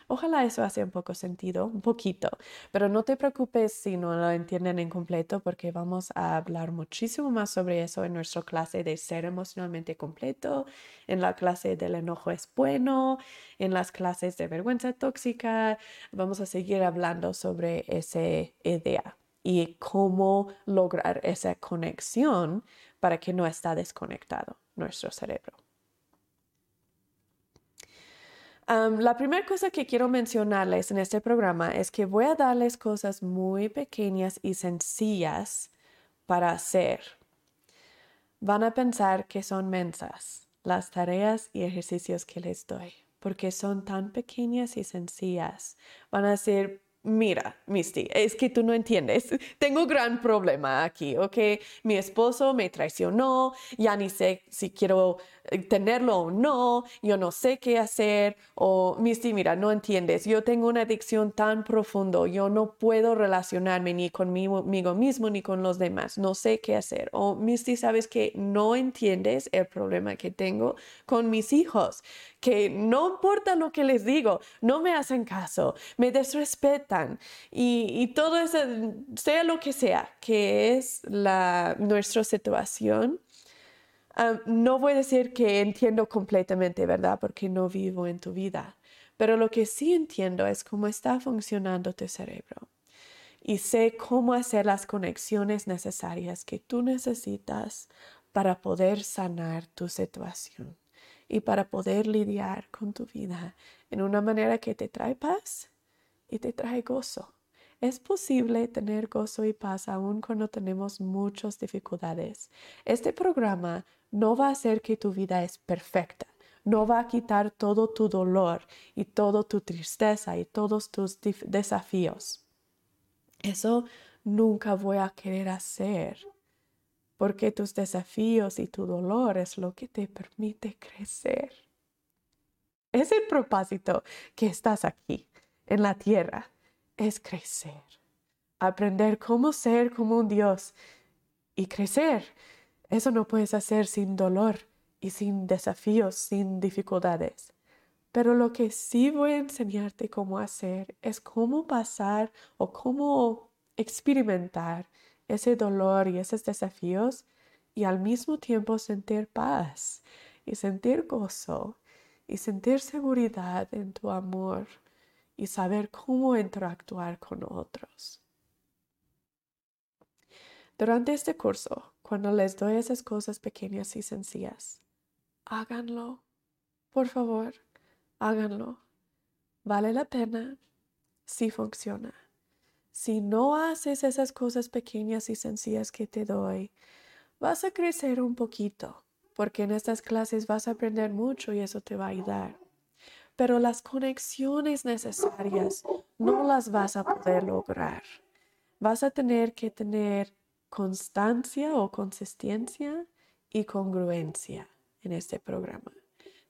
Ojalá eso hace un poco sentido, un poquito, pero no te preocupes si no lo entienden en completo porque vamos a hablar muchísimo más sobre eso en nuestra clase de ser emocionalmente completo, en la clase del enojo es bueno, en las clases de vergüenza tóxica. Vamos a seguir hablando sobre esa idea y cómo lograr esa conexión para que no esté desconectado nuestro cerebro la primera cosa que quiero mencionarles en este programa es que voy a darles cosas muy pequeñas y sencillas para hacer. Van a pensar que son mensas las tareas y ejercicios que les doy, porque son tan pequeñas y sencillas. Van a ser Mira, Misty, es que tú no entiendes. Tengo un gran problema aquí, ¿ok? Mi esposo me traicionó, ya ni sé si quiero tenerlo o no, yo no sé qué hacer. O, Misty, mira, no entiendes. Yo tengo una adicción tan profundo, yo no puedo relacionarme ni conmigo mismo ni con los demás. No sé qué hacer. O, Misty, sabes que no entiendes el problema que tengo con mis hijos que no importa lo que les digo, no me hacen caso, me desrespetan y, todo eso, sea lo que sea, que es la, nuestra situación. No voy a decir que entiendo completamente, ¿verdad? Porque no vivo en tu vida. Pero lo que sí entiendo es cómo está funcionando tu cerebro. Y sé cómo hacer las conexiones necesarias que tú necesitas para poder sanar tu situación y para poder lidiar con tu vida en una manera que te trae paz y te trae gozo. Es posible tener gozo y paz aún cuando tenemos muchas dificultades. Este programa no va a hacer que tu vida es perfecta, no va a quitar todo tu dolor y toda tu tristeza y todos tus desafíos. Eso nunca voy a querer hacer, porque tus desafíos y tu dolor es lo que te permite crecer. Es el propósito que estás aquí, en la tierra, es crecer, aprender cómo ser como un Dios y crecer. Eso no puedes hacer sin dolor y sin desafíos, sin dificultades. Pero lo que sí voy a enseñarte cómo hacer es cómo pasar o cómo experimentar ese dolor y esos desafíos y al mismo tiempo sentir paz y sentir gozo y sentir seguridad en tu amor y saber cómo interactuar con otros. Durante este curso, cuando les doy esas cosas pequeñas y sencillas, háganlo, por favor háganlo. Vale la pena si funciona. Si no haces esas cosas pequeñas y sencillas que te doy, vas a crecer un poquito, porque en estas clases vas a aprender mucho y eso te va a ayudar. Pero las conexiones necesarias no las vas a poder lograr. Vas a tener que tener constancia o consistencia y congruencia en este programa.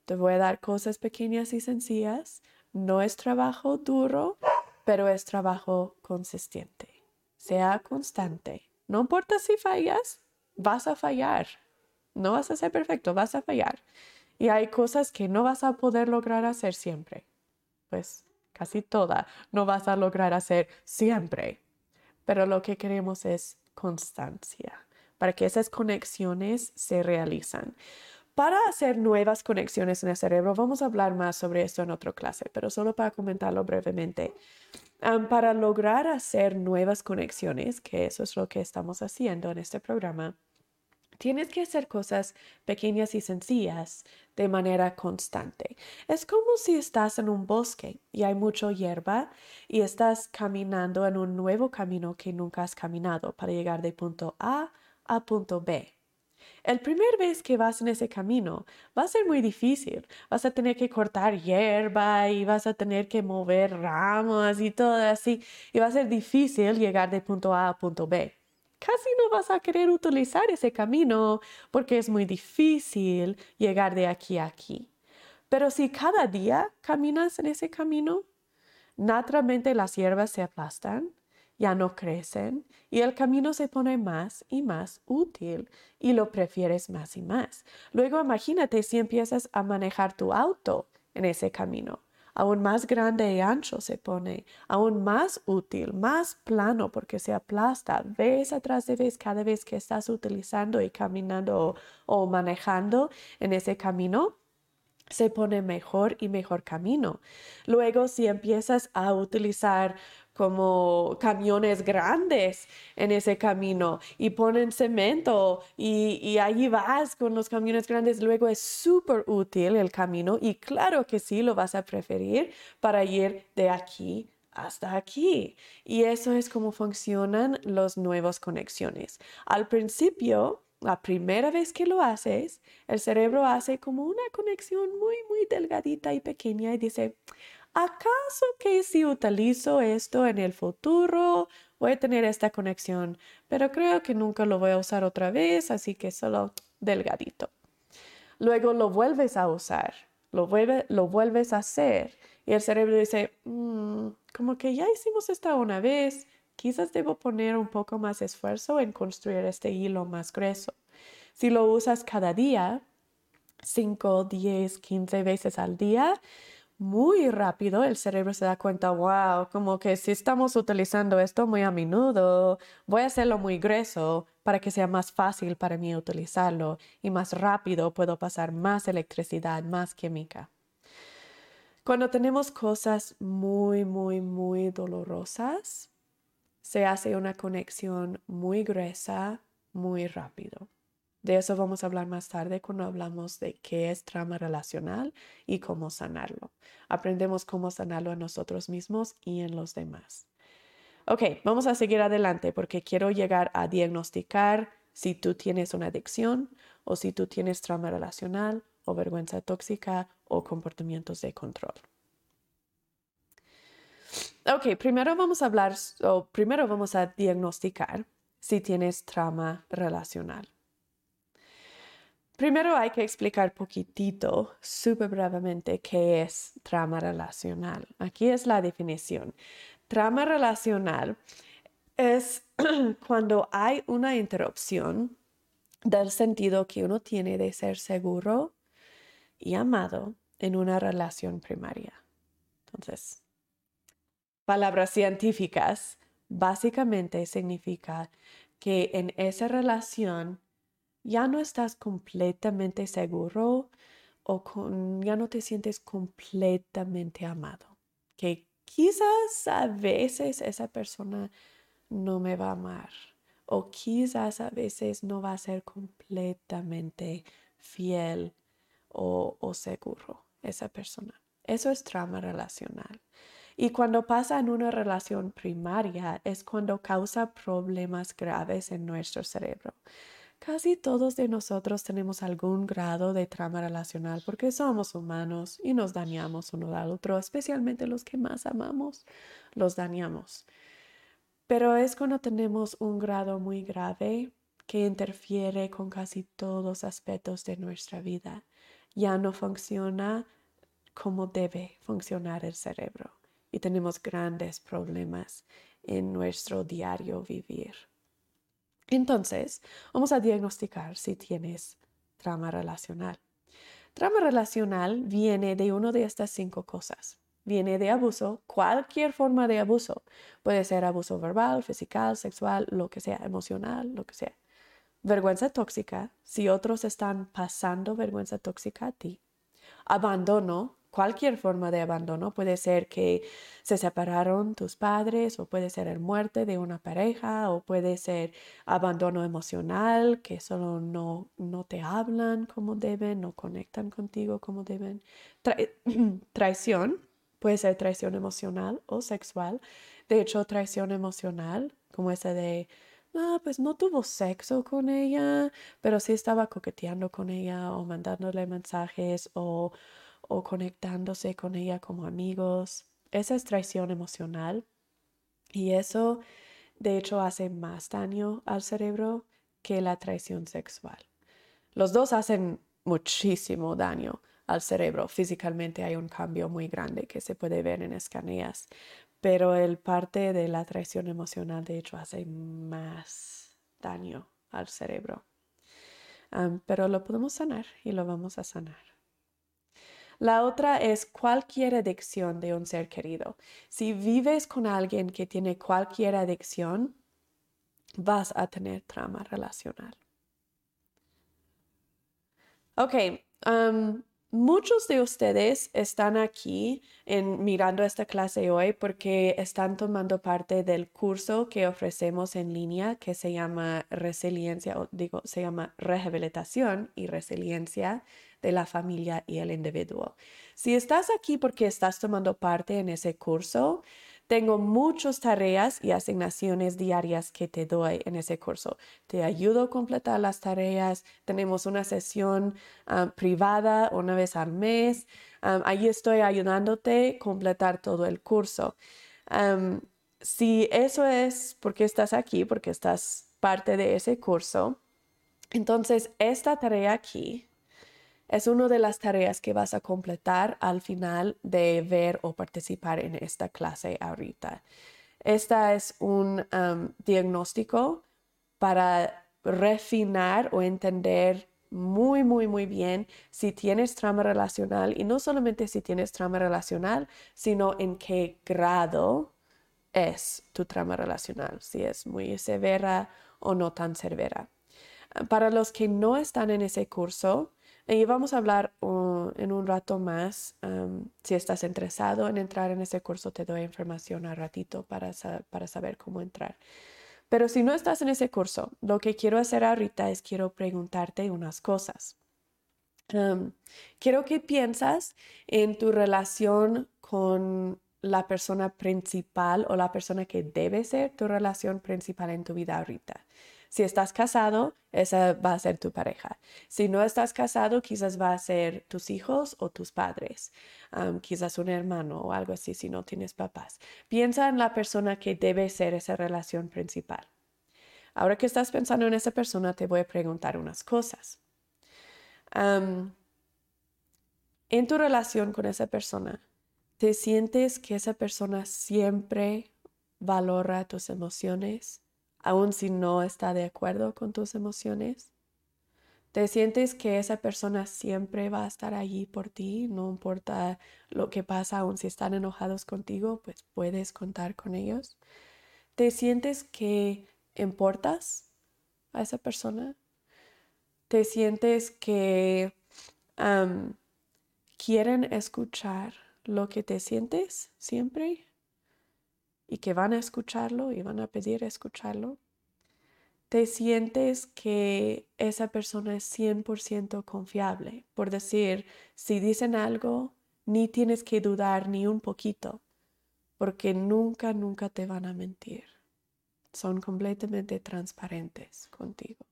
Te voy a dar cosas pequeñas y sencillas. No es trabajo duro, pero es trabajo consistente. Sea constante. No importa si fallas, vas a fallar. No vas a ser perfecto, vas a fallar. Y hay cosas que no vas a poder lograr hacer siempre. Pues casi toda no vas a lograr hacer siempre. Pero lo que queremos es constancia para que esas conexiones se realizan. Para hacer nuevas conexiones en el cerebro, vamos a hablar más sobre esto en otra clase, pero solo para comentarlo brevemente. para lograr hacer nuevas conexiones, que eso es lo que estamos haciendo en este programa, tienes que hacer cosas pequeñas y sencillas de manera constante. Es como si estás en un bosque y hay mucha hierba y estás caminando en un nuevo camino que nunca has caminado para llegar de punto A a punto B. El primer vez que vas en ese camino va a ser muy difícil. Vas a tener que cortar hierba y vas a tener que mover ramas y todo así. Y va a ser difícil llegar de punto A a punto B. Casi no vas a querer utilizar ese camino porque es muy difícil llegar de aquí a aquí. Pero si cada día caminas en ese camino, naturalmente las hierbas se aplastan ya no crecen y el camino se pone más y más útil y lo prefieres más y más. Luego imagínate si empiezas a manejar tu auto en ese camino. Aún más grande y ancho se pone, aún más útil, más plano porque se aplasta vez atrás de vez cada vez que estás utilizando y caminando o, o manejando en ese camino se pone mejor y mejor camino. Luego, si empiezas a utilizar como camiones grandes en ese camino y ponen cemento y, y allí vas con los camiones grandes. Luego es súper útil el camino y claro que sí lo vas a preferir para ir de aquí hasta aquí. Y eso es como funcionan las nuevas conexiones. Al principio, la primera vez que lo haces, el cerebro hace como una conexión muy, muy delgadita y pequeña y dice, ¿acaso que si utilizo esto en el futuro voy a tener esta conexión? Pero creo que nunca lo voy a usar otra vez, así que solo delgadito. Luego lo vuelves a usar, lo, lo vuelves a hacer y el cerebro dice, mm, como que ya hicimos esta una vez, quizás debo poner un poco más esfuerzo en construir este hilo más grueso. Si lo usas cada día, 5, 10, 15 veces al día, muy rápido el cerebro se da cuenta, wow, como que si estamos utilizando esto muy a menudo, voy a hacerlo muy grueso para que sea más fácil para mí utilizarlo y más rápido puedo pasar más electricidad, más química. Cuando tenemos cosas muy, muy, muy dolorosas, se hace una conexión muy gruesa, muy rápido. De eso vamos a hablar más tarde cuando hablamos de qué es trauma relacional y cómo sanarlo. Aprendemos cómo sanarlo en nosotros mismos y en los demás. Ok, vamos a seguir adelante porque quiero llegar a diagnosticar si tú tienes una adicción o si tú tienes trauma relacional o vergüenza tóxica o comportamientos de control. Ok, primero vamos a hablar, o primero vamos a diagnosticar si tienes trauma relacional. Primero hay que explicar poquitito, súper brevemente, qué es trauma relacional. Aquí es la definición. Trauma relacional es cuando hay una interrupción del sentido que uno tiene de ser seguro y amado en una relación primaria. Entonces, palabras científicas básicamente significa que en esa relación ya no estás completamente seguro o ya no te sientes completamente amado. Que quizás a veces esa persona no me va a amar o quizás a veces no va a ser completamente fiel o, o seguro esa persona. Eso es trauma relacional. Y cuando pasa en una relación primaria es cuando causa problemas graves en nuestro cerebro. Casi todos de nosotros tenemos algún grado de trama relacional porque somos humanos y nos dañamos uno al otro, especialmente los que más amamos, los dañamos. Pero es cuando tenemos un grado muy grave que interfiere con casi todos los aspectos de nuestra vida. Ya no funciona como debe funcionar el cerebro y tenemos grandes problemas en nuestro diario vivir. Entonces, vamos a diagnosticar si tienes trama relacional. Trama relacional viene de una de estas cinco cosas. Viene de abuso, cualquier forma de abuso. Puede ser abuso verbal, físico, sexual, lo que sea, emocional, lo que sea. Vergüenza tóxica, si otros están pasando vergüenza tóxica a ti. Abandono, cualquier forma de abandono. Puede ser que se separaron tus padres o puede ser el muerte de una pareja o puede ser abandono emocional, que solo no, no te hablan como deben, no conectan contigo como deben. traición, puede ser traición emocional o sexual. De hecho, traición emocional, como esa de... Ah, pues no tuvo sexo con ella, pero sí estaba coqueteando con ella o mandándole mensajes o o conectándose con ella como amigos. Esa es traición emocional y eso de hecho hace más daño al cerebro que la traición sexual. Los dos hacen muchísimo daño al cerebro. Físicamente hay un cambio muy grande que se puede ver en escaneas, pero el parte de la traición emocional de hecho hace más daño al cerebro. pero lo podemos sanar y lo vamos a sanar. La otra es cualquier adicción de un ser querido. Si vives con alguien que tiene cualquier adicción, vas a tener trauma relacional. Ok, um, muchos de ustedes están aquí en, mirando esta clase hoy porque están tomando parte del curso que ofrecemos en línea que se llama resiliencia, o digo, se llama rehabilitación y resiliencia de la familia y el individuo. Si estás aquí porque estás tomando parte en ese curso, tengo muchas tareas y asignaciones diarias que te doy en ese curso. Te ayudo a completar las tareas. Tenemos una sesión ah, privada una vez al mes. Um, ahí estoy ayudándote a completar todo el curso. si eso es porque estás aquí, porque estás parte de ese curso, entonces esta tarea aquí es una de las tareas que vas a completar al final de ver o participar en esta clase ahorita. Esta es un diagnóstico para refinar o entender muy, muy, muy bien si tienes trauma relacional y no solamente si tienes trauma relacional, sino en qué grado es tu trauma relacional, si es muy severa o no tan severa. Para los que no están en ese curso, y vamos a hablar uh, en un rato más. si estás interesado en entrar en ese curso, te doy información al ratito para, para saber cómo entrar. Pero si no estás en ese curso, lo que quiero hacer ahorita es quiero preguntarte unas cosas. quiero que piensas en tu relación con la persona principal o la persona que debe ser tu relación principal en tu vida ahorita. Si estás casado, esa va a ser tu pareja. Si no estás casado, quizás va a ser tus hijos o tus padres, quizás un hermano o algo así si no tienes papás. Piensa en la persona que debe ser esa relación principal. Ahora que estás pensando en esa persona, te voy a preguntar unas cosas. en tu relación con esa persona, ¿te sientes que esa persona siempre valora tus emociones? Aun si no está de acuerdo con tus emociones. ¿Te sientes que esa persona siempre va a estar allí por ti? No importa lo que pasa, aun si están enojados contigo, pues puedes contar con ellos. ¿Te sientes que importas a esa persona? ¿Te sientes que quieren escuchar lo que te sientes siempre? Y que van a escucharlo y van a pedir escucharlo, te sientes que esa persona es 100% confiable. Por decir, si dicen algo, ni tienes que dudar ni un poquito, porque nunca, nunca te van a mentir. Son completamente transparentes contigo.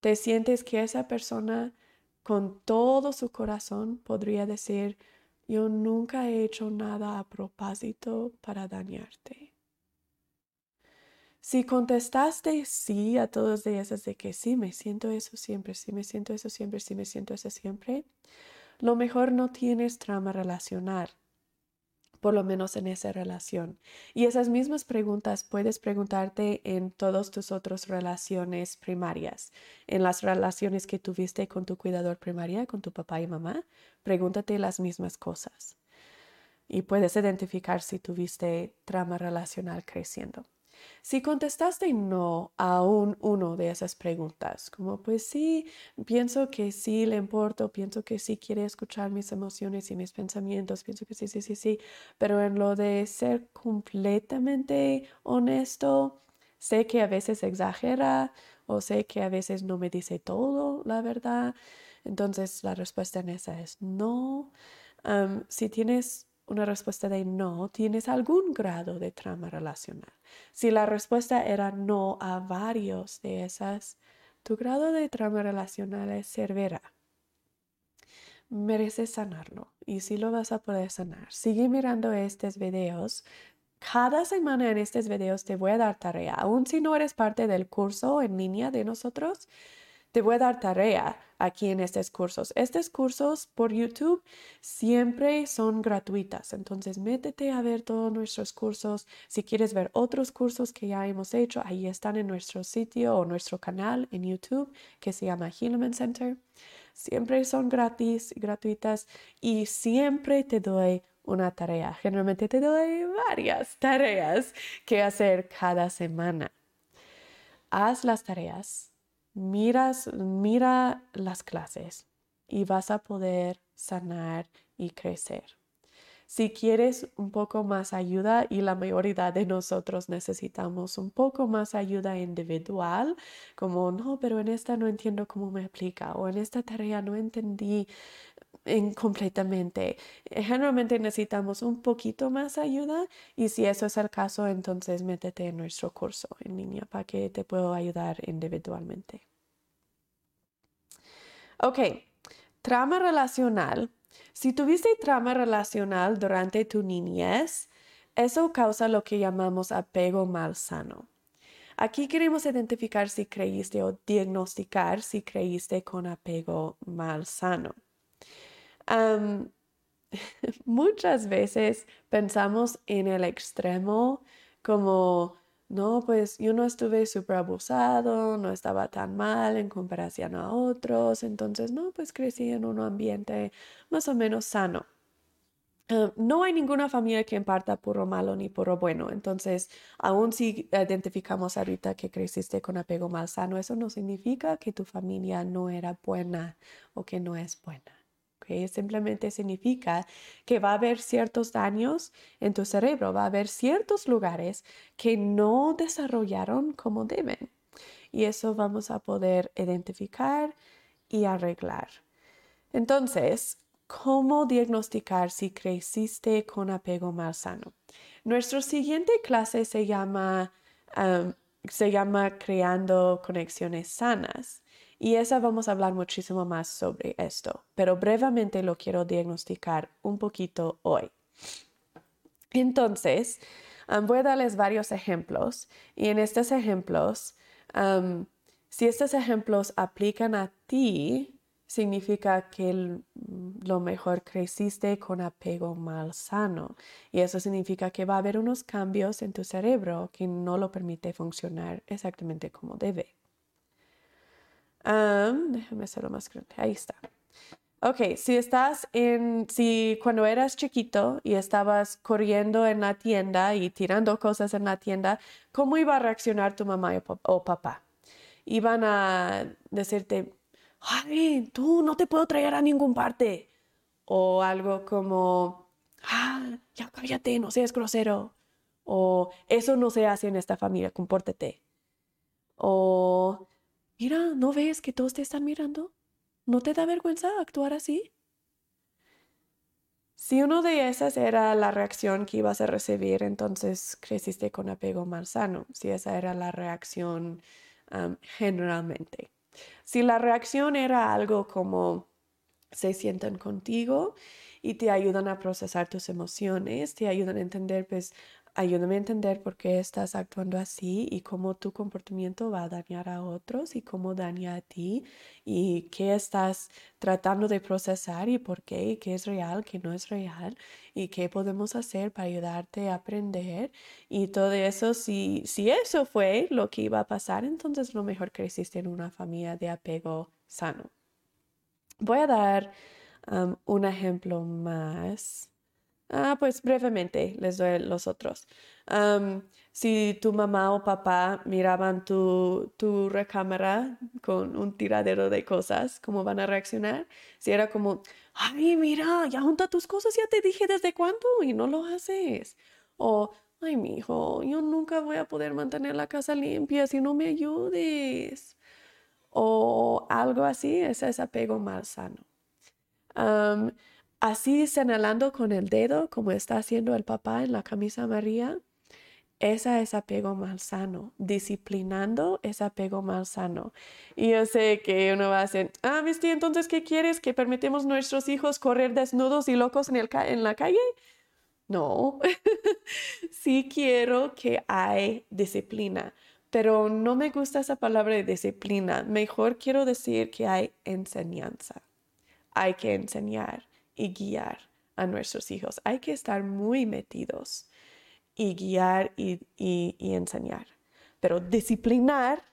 Te sientes que esa persona con todo su corazón podría decir, yo nunca he hecho nada a propósito para dañarte. Si contestaste sí a todos de esas de que sí, me siento eso siempre, sí, me siento eso siempre, sí, me siento eso siempre, lo mejor no tienes trama relacional por lo menos en esa relación. Y esas mismas preguntas puedes preguntarte en todas tus otras relaciones primarias, en las relaciones que tuviste con tu cuidador primaria, con tu papá y mamá, pregúntate las mismas cosas. Y puedes identificar si tuviste trama relacional creciendo. Si contestaste no a un, uno de esas preguntas, como pues sí, pienso que sí le importo, pienso que sí quiere escuchar mis emociones y mis pensamientos, pienso que sí, sí, sí, sí, pero en lo de ser completamente honesto, sé que a veces exagera o sé que a veces no me dice todo, la verdad. Entonces la respuesta en esa es no. si tienes una respuesta de no, tienes algún grado de trama relacional. Si la respuesta era no a varios de esas, tu grado de trama relacional es severa. Mereces sanarlo y si lo vas a poder sanar. Sigue mirando estos videos. Cada semana en estos videos te voy a dar tarea. Aún si no eres parte del curso en línea de nosotros, te voy a dar tarea aquí en estos cursos. Estos cursos por YouTube siempre son gratuitas, entonces métete a ver todos nuestros cursos. Si quieres ver otros cursos que ya hemos hecho, ahí están en nuestro sitio o nuestro canal en YouTube que se llama Hillman Center. Siempre son gratis, gratuitas y siempre te doy una tarea. Generalmente te doy varias tareas que hacer cada semana. Haz las tareas miras, mira las clases y vas a poder sanar y crecer. Si quieres un poco más ayuda y la mayoría de nosotros necesitamos un poco más ayuda individual, como no, pero en esta no entiendo cómo me aplica o en esta tarea no entendí en completamente. Eh, generalmente necesitamos un poquito más ayuda y si eso es el caso, entonces métete en nuestro curso en línea para que te puedo ayudar individualmente. Ok, trama relacional. Si tuviste trama relacional durante tu niñez, eso causa lo que llamamos apego malsano. Aquí queremos identificar si creíste o diagnosticar si creíste con apego malsano. muchas veces pensamos en el extremo como, no, pues yo no estuve súper abusado, no estaba tan mal en comparación a otros, entonces, no, pues crecí en un ambiente más o menos sano. no hay ninguna familia que imparta puro malo ni puro bueno. Entonces, aun si identificamos ahorita que creciste con apego malsano, eso no significa que tu familia no era buena o que no es buena. Simplemente significa que va a haber ciertos daños en tu cerebro, va a haber ciertos lugares que no desarrollaron como deben. Y eso vamos a poder identificar y arreglar. Entonces, ¿cómo diagnosticar si creciste con apego malsano? Nuestra siguiente clase se llama se llama creando conexiones sanas. Y esa vamos a hablar muchísimo más sobre esto, pero brevemente lo quiero diagnosticar un poquito hoy. Entonces, voy a darles varios ejemplos y en estos ejemplos, si estos ejemplos aplican a ti, significa que lo mejor creciste con apego mal sano. Y eso significa que va a haber unos cambios en tu cerebro que no lo permite funcionar exactamente como debe. Déjame hacerlo más grande. Ahí está. Ok, si estás en, si cuando eras chiquito y estabas corriendo en la tienda y tirando cosas en la tienda, ¿cómo iba a reaccionar tu mamá o papá? Iban a decirte, ay, tú no te puedo traer a ningún parte. O algo como, ah, ya cállate, no seas grosero. O eso no se hace en esta familia, compórtate. O, mira, ¿no ves que todos te están mirando? ¿No te da vergüenza actuar así? Si uno de esas era la reacción que ibas a recibir, entonces creciste con apego malsano. Si esa era la reacción generalmente. Si la reacción era algo como se sientan contigo y te ayudan a procesar tus emociones, te ayudan a entender, pues, ayúdame a entender por qué estás actuando así y cómo tu comportamiento va a dañar a otros y cómo daña a ti y qué estás tratando de procesar y por qué y qué es real, qué no es real y qué podemos hacer para ayudarte a aprender y todo eso. Si, si eso fue lo que iba a pasar, entonces lo mejor creciste en una familia de apego sano. Voy a dar un ejemplo más. Ah, pues brevemente les doy los otros. si tu mamá o papá miraban tu, tu recámara con un tiradero de cosas, ¿cómo van a reaccionar? Si era como, ay, mira, ya junta tus cosas, ya te dije desde cuándo y no lo haces. O, ay, mi hijo, yo nunca voy a poder mantener la casa limpia si no me ayudes. O algo así, ese es apego malsano. sano. Así señalando con el dedo, como está haciendo el papá en la camisa María, esa es apego malsano. Disciplinando es apego malsano. Y yo sé que uno va a decir, ah, viste, entonces, ¿qué quieres? ¿Que permitamos a nuestros hijos correr desnudos y locos en, el en la calle? No, sí quiero que hay disciplina, pero no me gusta esa palabra de disciplina. Mejor quiero decir que hay enseñanza. Hay que enseñar y guiar a nuestros hijos. Hay que estar muy metidos y guiar y, enseñar. Pero disciplinar,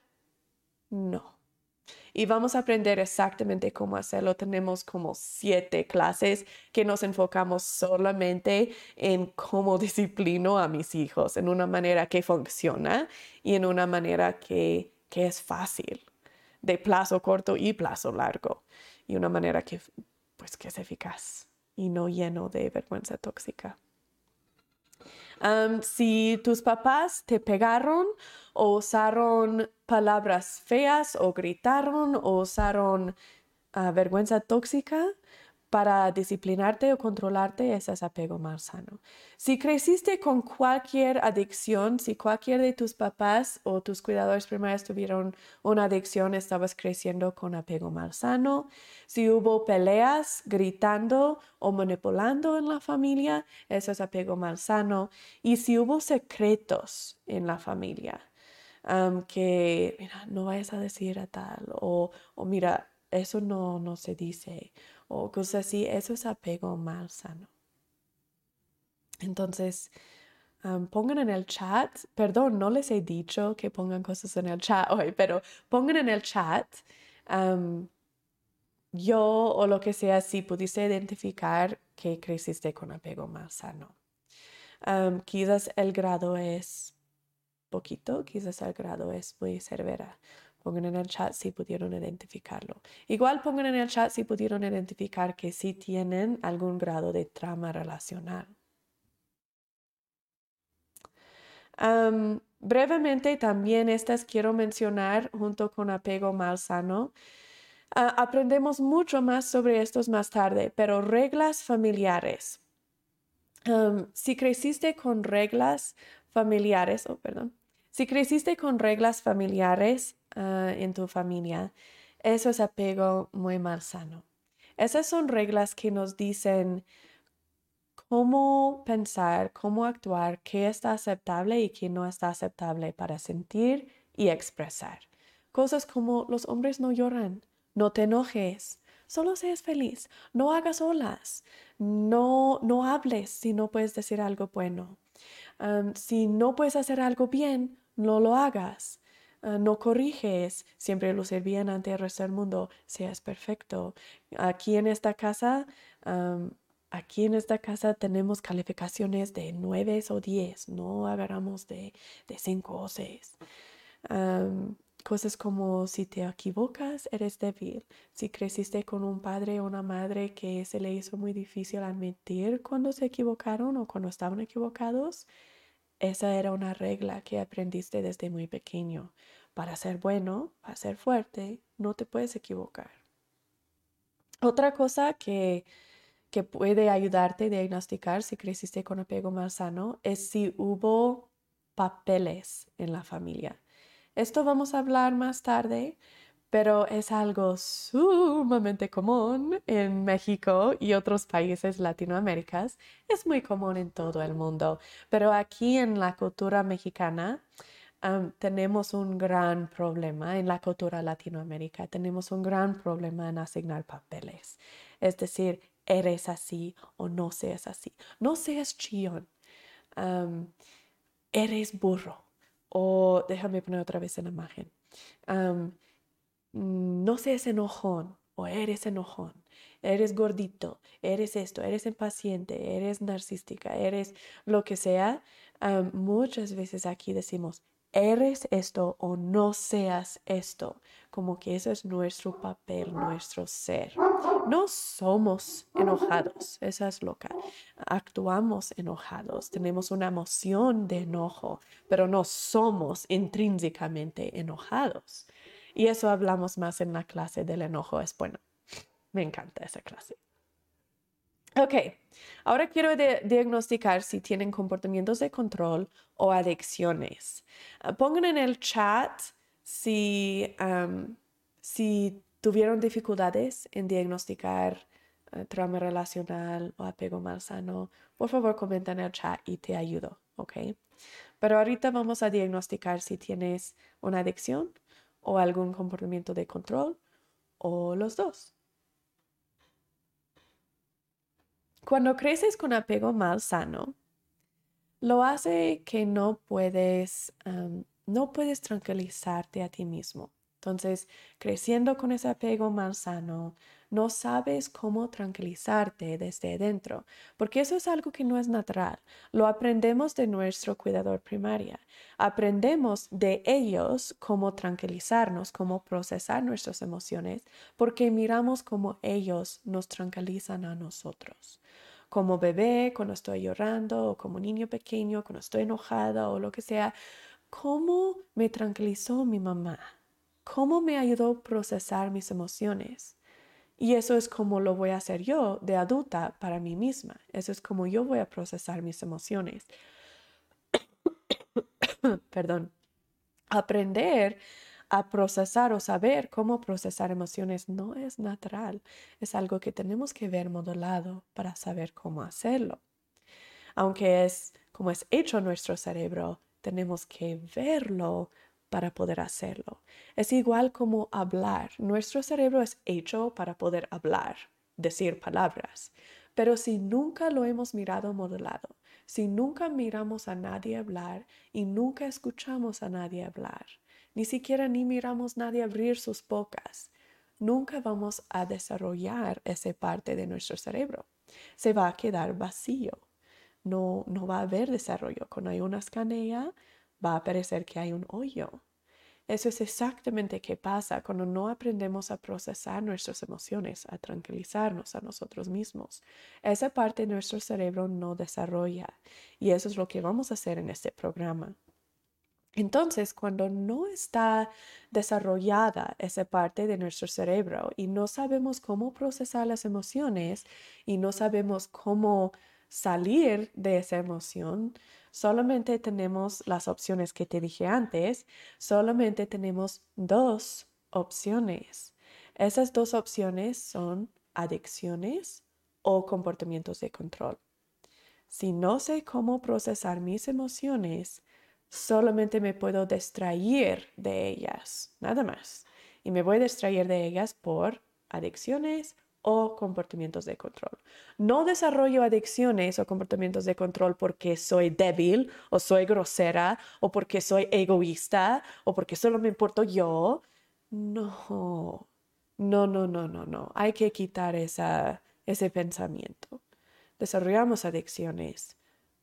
no. Y vamos a aprender exactamente cómo hacerlo. Tenemos como siete clases que nos enfocamos solamente en cómo disciplino a mis hijos, en una manera que funciona y en una manera que, que es fácil, de plazo corto y plazo largo, y una manera que pues que es eficaz y no lleno de vergüenza tóxica. si tus papás te pegaron o usaron palabras feas o gritaron o usaron ah, vergüenza tóxica, para disciplinarte o controlarte, ese es apego mal sano. Si creciste con cualquier adicción, si cualquier de tus papás o tus cuidadores primarios tuvieron una adicción, estabas creciendo con apego mal sano. Si hubo peleas, gritando o manipulando en la familia, eso es apego mal sano. Y si hubo secretos en la familia, que, mira, no vayas a decir a tal, o, o mira, eso no, no se dice, o cosas así, eso es apego mal sano. Entonces, pongan en el chat, perdón, no les he dicho que pongan cosas en el chat hoy, pero pongan en el chat yo o lo que sea si pudiste identificar que creciste con apego mal sano. quizás el grado es poquito, quizás el grado es muy severa. Pongan en el chat si pudieron identificarlo. Igual pongan en el chat si pudieron identificar que sí tienen algún grado de trama relacional. brevemente también estas quiero mencionar junto con apego mal sano. Ah, aprendemos mucho más sobre estos más tarde, pero reglas familiares. si creciste con reglas familiares, oh, perdón, Si creciste con reglas familiares ah, en tu familia, eso es apego muy mal sano. Esas son reglas que nos dicen cómo pensar, cómo actuar, qué está aceptable y qué no está aceptable para sentir y expresar. Cosas como los hombres no lloran, no te enojes, solo seas feliz, no hagas olas, no, no hables si no puedes decir algo bueno. si no puedes hacer algo bien, no lo hagas. Ah, no corriges, siempre lucir bien ante el resto del mundo, seas perfecto. Aquí en esta casa, aquí en esta casa tenemos calificaciones de 9 o 10, no agarramos de, de 5 o 6. cosas como si te equivocas, eres débil. Si creciste con un padre o una madre que se le hizo muy difícil admitir cuando se equivocaron o cuando estaban equivocados, esa era una regla que aprendiste desde muy pequeño. Para ser bueno, para ser fuerte, no te puedes equivocar. Otra cosa que, que puede ayudarte a diagnosticar si creciste con apego malsano es si hubo papeles en la familia. Esto vamos a hablar más tarde, pero es algo sumamente común en México y otros países latinoamericanos. Es muy común en todo el mundo, pero aquí en la cultura mexicana tenemos un gran problema en la cultura latinoamérica. Tenemos un gran problema en asignar papeles. Es decir, eres así o no seas así. No seas chillón. eres burro. O déjame poner otra vez en la imagen no seas enojón o eres enojón, eres gordito, eres esto, eres impaciente, eres narcística, eres lo que sea, muchas veces aquí decimos, eres esto o no seas esto, como que eso es nuestro papel, nuestro ser. No somos enojados, esa es loca. Actuamos enojados, tenemos una emoción de enojo, pero no somos intrínsecamente enojados. Y eso hablamos más en la clase del enojo. Es bueno. Me encanta esa clase. Ok, ahora quiero diagnosticar si tienen comportamientos de control o adicciones. Ah, pongan en el chat si, tuvieron dificultades en diagnosticar uh, trauma relacional o apego malsano. Por favor, comenta en el chat y te ayudo, ¿ok? Pero ahorita vamos a diagnosticar si tienes una adicción o algún comportamiento de control o los dos. Cuando creces con apego mal sano, lo hace que no puedes, no puedes tranquilizarte a ti mismo. Entonces, creciendo con ese apego mal sano, no sabes cómo tranquilizarte desde dentro, porque eso es algo que no es natural. Lo aprendemos de nuestro cuidador primaria. Aprendemos de ellos cómo tranquilizarnos, cómo procesar nuestras emociones, porque miramos cómo ellos nos tranquilizan a nosotros. Como bebé, cuando estoy llorando, o como niño pequeño, cuando estoy enojada o lo que sea, ¿cómo me tranquilizó mi mamá? ¿Cómo me ayudó a procesar mis emociones? Y eso es como lo voy a hacer yo de adulta para mí misma. Eso es como yo voy a procesar mis emociones. Perdón. Aprender a procesar o saber cómo procesar emociones no es natural. Es algo que tenemos que ver modelado para saber cómo hacerlo. Aunque es como es hecho nuestro cerebro, tenemos que verlo para poder hacerlo. Es igual como hablar. Nuestro cerebro es hecho para poder hablar, decir palabras. Pero si nunca lo hemos mirado modelado, si nunca miramos a nadie hablar y nunca escuchamos a nadie hablar, ni siquiera ni miramos a nadie abrir sus bocas, nunca vamos a desarrollar esa parte de nuestro cerebro. Se va a quedar vacío. No, no va a haber desarrollo. Cuando hay una escanea, va a parecer que hay un hoyo. Eso es exactamente qué pasa cuando no aprendemos a procesar nuestras emociones, a tranquilizarnos a nosotros mismos. Esa parte de nuestro cerebro no desarrolla y eso es lo que vamos a hacer en este programa. Entonces, cuando no está desarrollada esa parte de nuestro cerebro y no sabemos cómo procesar las emociones y no sabemos cómo salir de esa emoción, solamente tenemos las opciones que te dije antes, solamente tenemos dos opciones. Esas dos opciones son adicciones o comportamientos de control. Si no sé cómo procesar mis emociones, solamente me puedo distraer de ellas, nada más. Y me voy a distraer de ellas por adicciones o comportamientos de control. No desarrollo adicciones o comportamientos de control porque soy débil o soy grosera o porque soy egoísta o porque solo me importo yo. No, no, no, no, no, no. Hay que quitar esa, ese pensamiento. Desarrollamos adicciones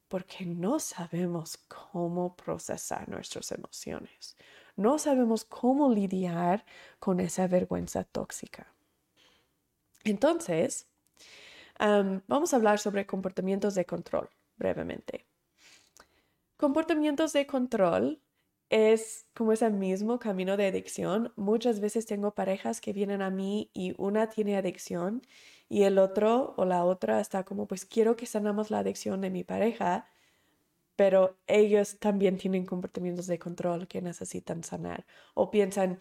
porque no sabemos cómo procesar nuestras emociones. No sabemos cómo lidiar con esa vergüenza tóxica. Entonces, vamos a hablar sobre comportamientos de control brevemente. Comportamientos de control es como ese mismo camino de adicción. Muchas veces tengo parejas que vienen a mí y una tiene adicción y el otro o la otra está como, pues quiero que sanamos la adicción de mi pareja, pero ellos también tienen comportamientos de control que necesitan sanar o piensan,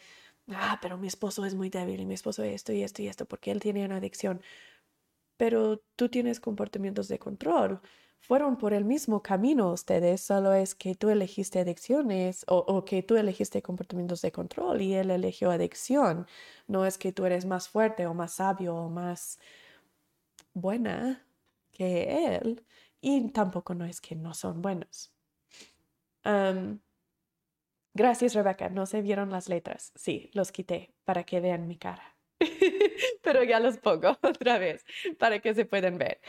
ah, pero mi esposo es muy débil y mi esposo esto y esto y esto porque él tiene una adicción. Pero tú tienes comportamientos de control. Fueron por el mismo camino ustedes, solo es que tú elegiste adicciones o, o que tú elegiste comportamientos de control y él eligió adicción. No es que tú eres más fuerte o más sabio o más buena que él y tampoco no es que no son buenos. Gracias, Rebeca. No se vieron las letras. Sí, los quité para que vean mi cara. Pero ya los pongo otra vez para que se puedan ver.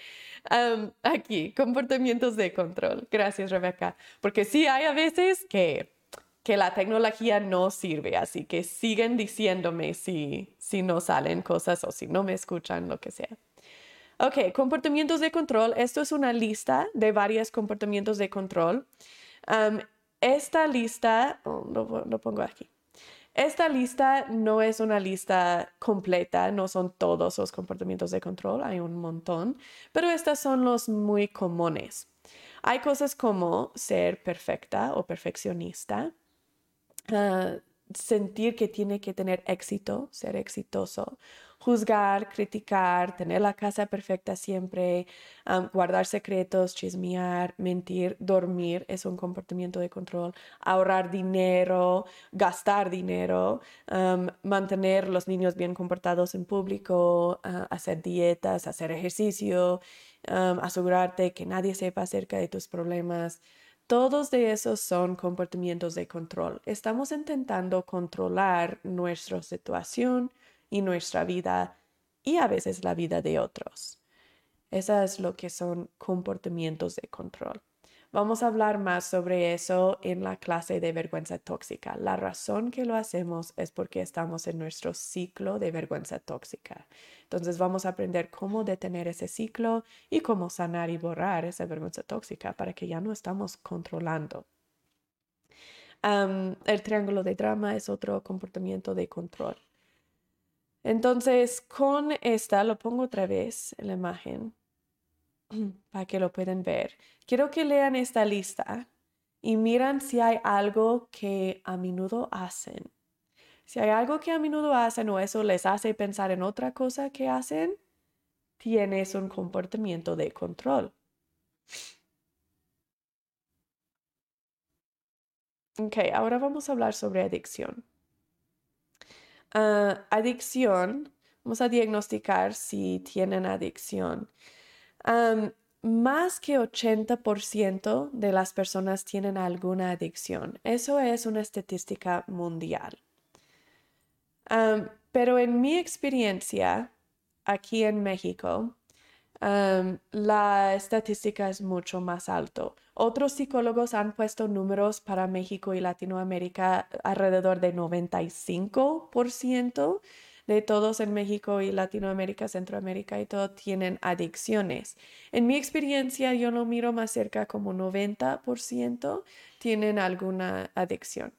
aquí, comportamientos de control. Gracias, Rebeca. Porque sí hay a veces que, que la tecnología no sirve, así que siguen diciéndome si, si no salen cosas o si no me escuchan, lo que sea. Ok, comportamientos de control. Esto es una lista de varios comportamientos de control. Esta lista, oh, lo, pongo aquí. Esta lista no es una lista completa, no son todos los comportamientos de control, hay un montón, pero estas son los muy comunes. Hay cosas como ser perfecta o perfeccionista, ah, sentir que tiene que tener éxito, ser exitoso, juzgar, criticar, tener la casa perfecta siempre, guardar secretos, chismear, mentir, dormir es un comportamiento de control, ahorrar dinero, gastar dinero, mantener los niños bien comportados en público, ah, hacer dietas, hacer ejercicio, asegurarte que nadie sepa acerca de tus problemas. Todos de esos son comportamientos de control. Estamos intentando controlar nuestra situación, y nuestra vida y a veces la vida de otros. Eso es lo que son comportamientos de control. Vamos a hablar más sobre eso en la clase de vergüenza tóxica. La razón que lo hacemos es porque estamos en nuestro ciclo de vergüenza tóxica. Entonces vamos a aprender cómo detener ese ciclo y cómo sanar y borrar esa vergüenza tóxica para que ya no estamos controlando. el triángulo de drama es otro comportamiento de control. Entonces, con esta, lo pongo otra vez en la imagen para que lo puedan ver. Quiero que lean esta lista y miran si hay algo que a menudo hacen. Si hay algo que a menudo hacen o eso les hace pensar en otra cosa que hacen, tienes un comportamiento de control. Ok, ahora vamos a hablar sobre adicción. Ah, adicción, vamos a diagnosticar si tienen adicción. Más que 80% de las personas tienen alguna adicción. Eso es una estadística mundial. pero en mi experiencia aquí en México, la estadística es mucho más alto. Otros psicólogos han puesto números para México y Latinoamérica alrededor de 95% de todos en México y Latinoamérica, Centroamérica y todo tienen adicciones. En mi experiencia yo lo miro más cerca como 90% tienen alguna adicción.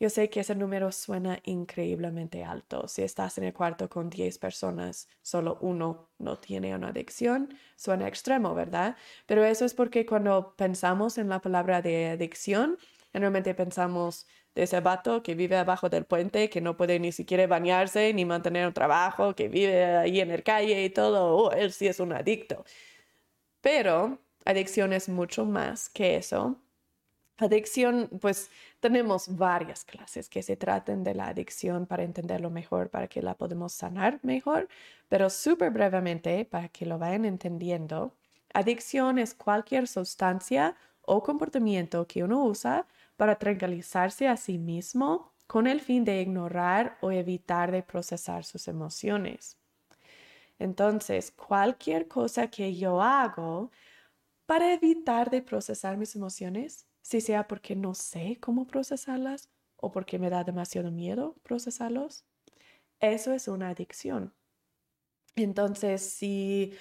Yo sé que ese número suena increíblemente alto. Si estás en el cuarto con 10 personas, solo uno no tiene una adicción, suena extremo, ¿verdad? Pero eso es porque cuando pensamos en la palabra de adicción, generalmente pensamos de ese vato que vive abajo del puente, que no puede ni siquiera bañarse ni mantener un trabajo, que vive ahí en el calle y todo, oh, él sí es un adicto. Pero adicción es mucho más que eso. Adicción, pues tenemos varias clases que se traten de la adicción para entenderlo mejor, para que la podamos sanar mejor, pero súper brevemente, para que lo vayan entendiendo, adicción es cualquier sustancia o comportamiento que uno usa para tranquilizarse a sí mismo con el fin de ignorar o evitar de procesar sus emociones. Entonces, cualquier cosa que yo hago para evitar de procesar mis emociones, si sea porque no sé cómo procesarlas o porque me da demasiado miedo procesarlos, eso es una adicción. Entonces, si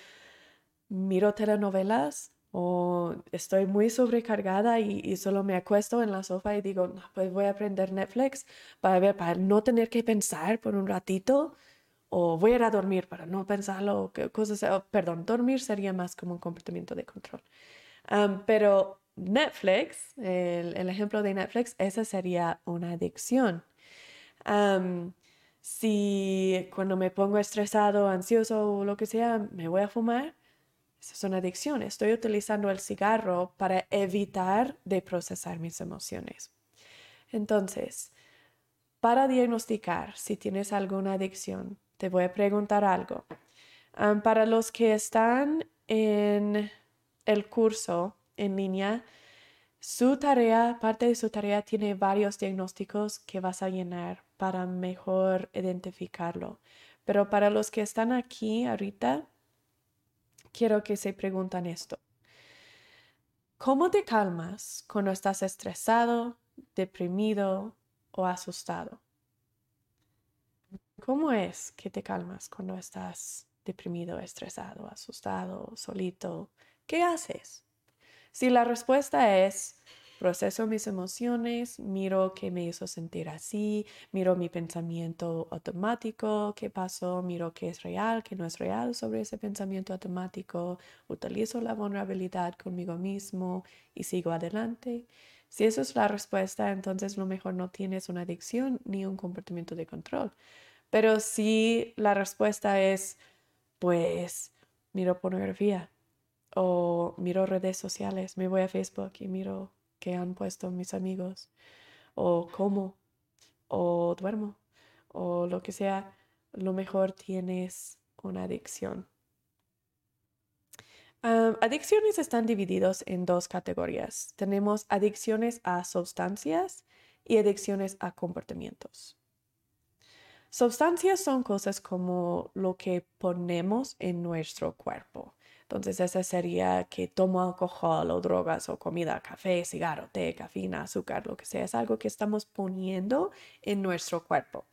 miro telenovelas o estoy muy sobrecargada y, solo me acuesto en la sofá y digo, pues voy a aprender Netflix para ver, para no tener que pensar por un ratito, o voy a ir a dormir para no pensarlo, cosas, perdón, dormir sería más como un comportamiento de control. pero Netflix, el, ejemplo de Netflix, esa sería una adicción. si cuando me pongo estresado, ansioso o lo que sea, me voy a fumar, esa es una adicción. Estoy utilizando el cigarro para evitar de procesar mis emociones. Entonces, para diagnosticar si tienes alguna adicción, te voy a preguntar algo. para los que están en el curso en línea, su tarea, parte de su tarea tiene varios diagnósticos que vas a llenar para mejor identificarlo. Pero para los que están aquí ahorita, quiero que se preguntan esto. ¿Cómo te calmas cuando estás estresado, deprimido o asustado? ¿Cómo es que te calmas cuando estás deprimido, estresado, asustado, solito? ¿Qué haces? Si la respuesta es proceso mis emociones, miro qué me hizo sentir así, miro mi pensamiento automático, qué pasó, miro qué es real, qué no es real sobre ese pensamiento automático, utilizo la vulnerabilidad conmigo mismo y sigo adelante. Si eso es la respuesta, entonces lo mejor no tienes una adicción ni un comportamiento de control. Pero si la respuesta es, pues, miro pornografía o miro redes sociales, me voy a Facebook y miro que han puesto mis amigos, o como, o duermo, o lo que sea, lo mejor tienes una adicción. adicciones están divididos en dos categorías. Tenemos adicciones a sustancias y adicciones a comportamientos. Sustancias son cosas como lo que ponemos en nuestro cuerpo. Entonces, ese sería que tomo alcohol o drogas o comida, café, cigarro, té, cafeína, azúcar, lo que sea. Es algo que estamos poniendo en nuestro cuerpo.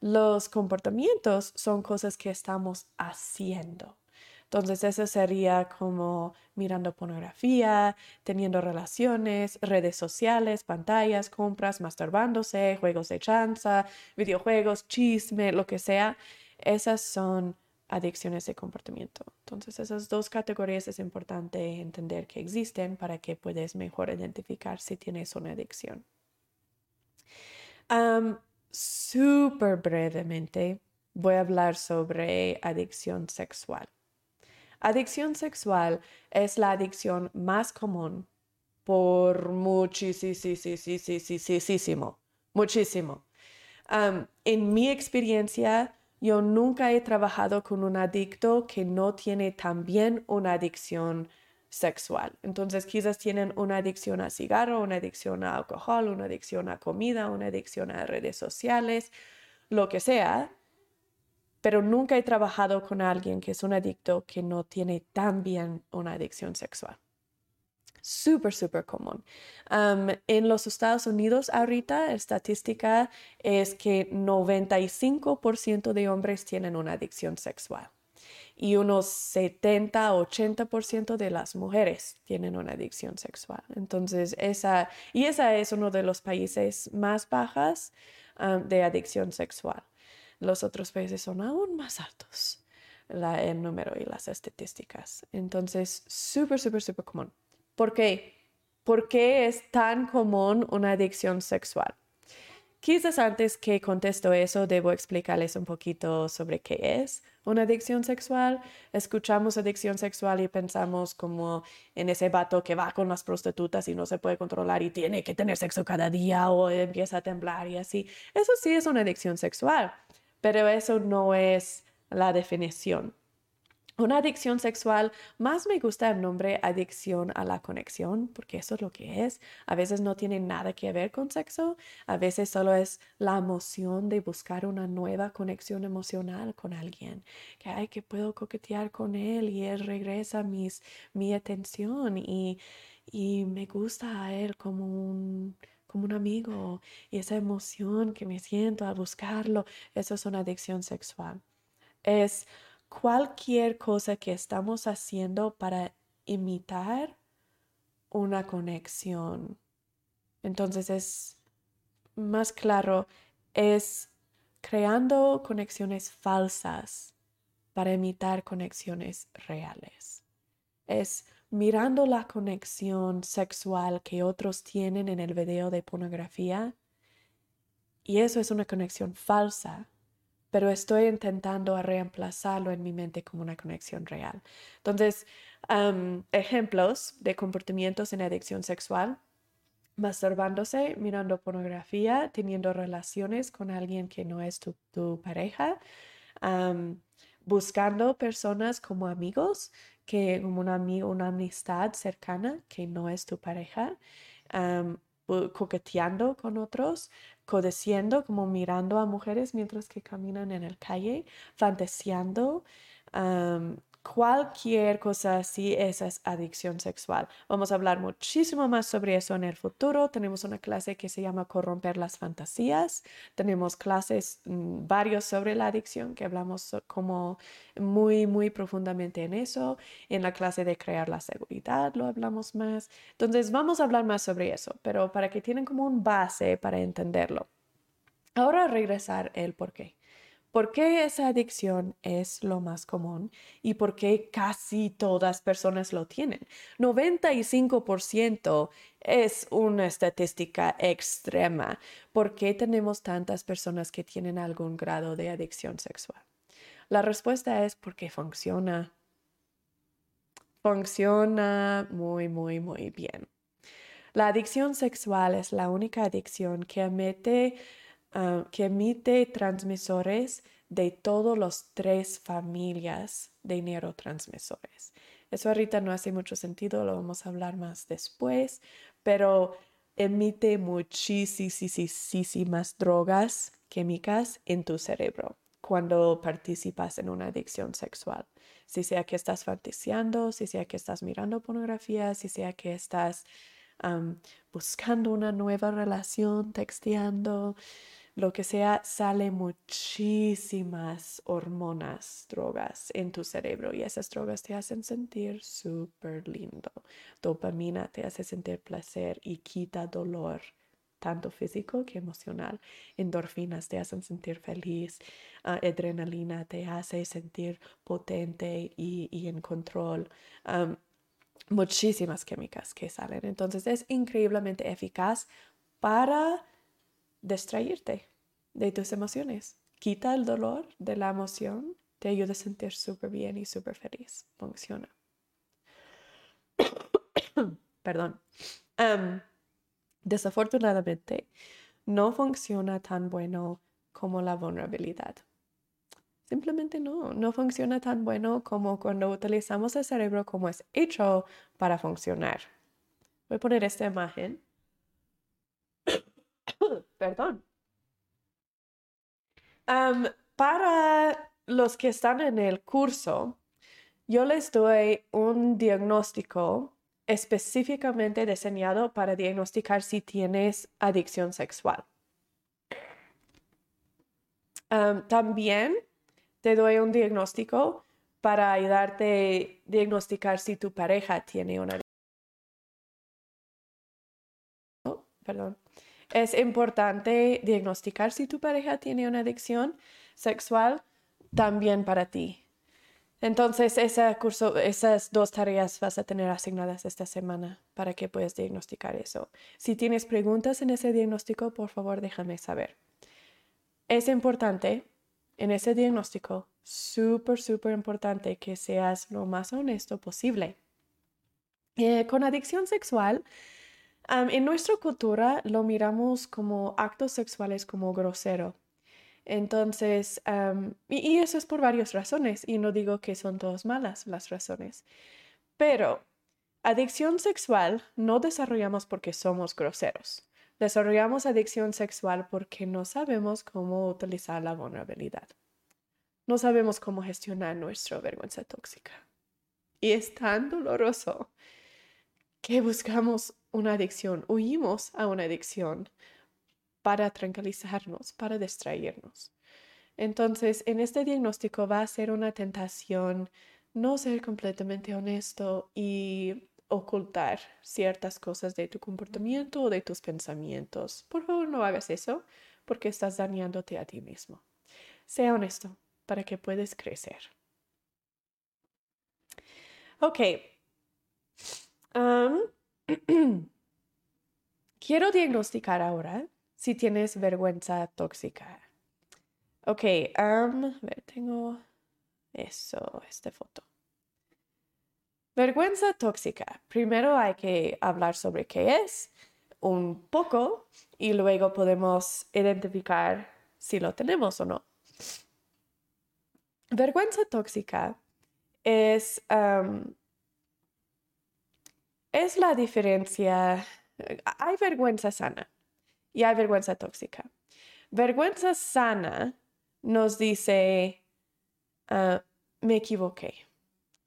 Los comportamientos son cosas que estamos haciendo. Entonces, eso sería como mirando pornografía, teniendo relaciones, redes sociales, pantallas, compras, masturbándose, juegos de chanza, videojuegos, chisme, lo que sea. Esas son adicciones de comportamiento. Entonces, esas dos categorías es importante entender que existen para que puedas mejor identificar si tienes una adicción. Súper brevemente voy a hablar sobre adicción sexual. Adicción sexual es la adicción más común por muchísimo, muchísimo. en mi experiencia, yo nunca he trabajado con un adicto que no tiene también una adicción sexual. Entonces quizás tienen una adicción a cigarro, una adicción a alcohol, una adicción a comida, una adicción a redes sociales, lo que sea. Pero nunca he trabajado con alguien que es un adicto que no tiene también una adicción sexual súper, súper común. en los Estados Unidos ahorita la estadística es que 95% de hombres tienen una adicción sexual. y unos 70-80% de las mujeres tienen una adicción sexual. Entonces, esa, y esa es uno de los países más bajas de adicción sexual. Los otros países son aún más altos, el número y las estadísticas. Entonces, súper, súper, súper común. ¿Por qué? ¿Por qué es tan común una adicción sexual? Quizás antes que contesto eso, debo explicarles un poquito sobre qué es una adicción sexual. Escuchamos adicción sexual y pensamos como en ese vato que va con las prostitutas y no se puede controlar y tiene que tener sexo cada día o empieza a temblar y así. Eso sí es una adicción sexual, pero eso no es la definición. Una adicción sexual, más me gusta el nombre adicción a la conexión, porque eso es lo que es. A veces no tiene nada que ver con sexo, a veces solo es la emoción de buscar una nueva conexión emocional con alguien, que hay que puedo coquetear con él y él regresa mis, mi atención y, y me gusta a él como un, como un amigo y esa emoción que me siento al buscarlo, eso es una adicción sexual. Es cualquier cosa que estamos haciendo para imitar una conexión. Entonces es más claro, es creando conexiones falsas para imitar conexiones reales. Es mirando la conexión sexual que otros tienen en el video de pornografía y eso es una conexión falsa pero estoy intentando reemplazarlo en mi mente como una conexión real. Entonces, ejemplos de comportamientos en adicción sexual, masturbándose, mirando pornografía, teniendo relaciones con alguien que no es tu, pareja, buscando personas como amigos, que como un amigo, una amistad cercana que no es tu pareja, coqueteando con otros, codeciendo, como mirando a mujeres mientras que caminan en el calle, fantaseando, Cualquier cosa así, esa es adicción sexual. Vamos a hablar muchísimo más sobre eso en el futuro. Tenemos una clase que se llama Corromper las fantasías. Tenemos clases mm, varios sobre la adicción que hablamos como muy, muy profundamente en eso. En la clase de crear la seguridad lo hablamos más. Entonces vamos a hablar más sobre eso, pero para que tienen como un base para entenderlo. Ahora regresar el por qué. ¿Por qué esa adicción es lo más común y por qué casi todas personas lo tienen? 95% es una estadística extrema. ¿Por qué tenemos tantas personas que tienen algún grado de adicción sexual? La respuesta es porque funciona. Funciona muy, muy, muy bien. La adicción sexual es la única adicción que emite Ah, que emite transmisores de todos los tres familias de neurotransmisores. Eso ahorita no hace mucho sentido, lo vamos a hablar más después, pero emite muchísimas drogas químicas en tu cerebro cuando participas en una adicción sexual. Si sea que estás fantaseando, si sea que estás mirando pornografía, si sea que estás buscando una nueva relación, texteando, lo que sea, sale muchísimas hormonas, drogas en tu cerebro y esas drogas te hacen sentir súper lindo. Dopamina te hace sentir placer y quita dolor, tanto físico que emocional. Endorfinas te hacen sentir feliz. Ah, adrenalina te hace sentir potente y, en control. muchísimas químicas que salen. Entonces es increíblemente eficaz para distraerte de tus emociones. Quita el dolor de la emoción, te ayuda a sentir súper bien y súper feliz. Funciona. Perdón. desafortunadamente, no funciona tan bueno como la vulnerabilidad. Simplemente no, no funciona tan bueno como cuando utilizamos el cerebro como es hecho para funcionar. Voy a poner esta imagen. Perdón para los que están en el curso, yo les doy un diagnóstico específicamente diseñado para diagnosticar si tienes adicción sexual. también te doy un diagnóstico para ayudarte a diagnosticar si tu pareja tiene una oh, perdón. Es importante diagnosticar si tu pareja tiene una adicción sexual también para ti. Entonces, esas dos tareas vas a tener asignadas esta semana para que puedas diagnosticar eso. Si tienes preguntas en ese diagnóstico, por favor, déjame saber. Es importante en ese diagnóstico, súper, súper importante que seas lo más honesto posible. Eh, con adicción sexual, en nuestra cultura lo miramos como actos sexuales como grosero. Entonces, y, eso es por varias razones, y no digo que son todas malas las razones, pero adicción sexual no desarrollamos porque somos groseros. Desarrollamos adicción sexual porque no sabemos cómo utilizar la vulnerabilidad. No sabemos cómo gestionar nuestra vergüenza tóxica. Y es tan doloroso que buscamos una adicción, huimos a una adicción para tranquilizarnos, para distraernos. Entonces, en este diagnóstico va a ser una tentación no ser completamente honesto y ocultar ciertas cosas de tu comportamiento o de tus pensamientos. Por favor, no hagas eso porque estás dañándote a ti mismo. Sea honesto para que puedas crecer. Ok. quiero diagnosticar ahora si tienes vergüenza tóxica. Ok, a ver, tengo eso, esta foto. Vergüenza tóxica. Primero hay que hablar sobre qué es un poco y luego podemos identificar si lo tenemos o no. Vergüenza tóxica es, es la diferencia. Hay vergüenza sana y hay vergüenza tóxica. Vergüenza sana nos dice, ah, me equivoqué.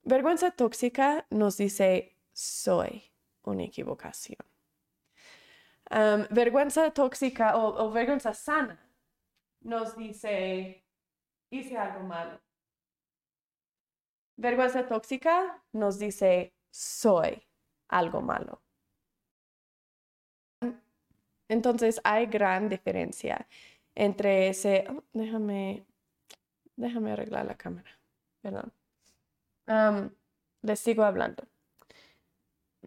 Vergüenza tóxica nos dice, soy una equivocación. vergüenza tóxica o, o vergüenza sana nos dice, hice algo malo. Vergüenza tóxica nos dice, soy algo malo. Entonces hay gran diferencia entre ese, oh, déjame, déjame arreglar la cámara, perdón. les sigo hablando.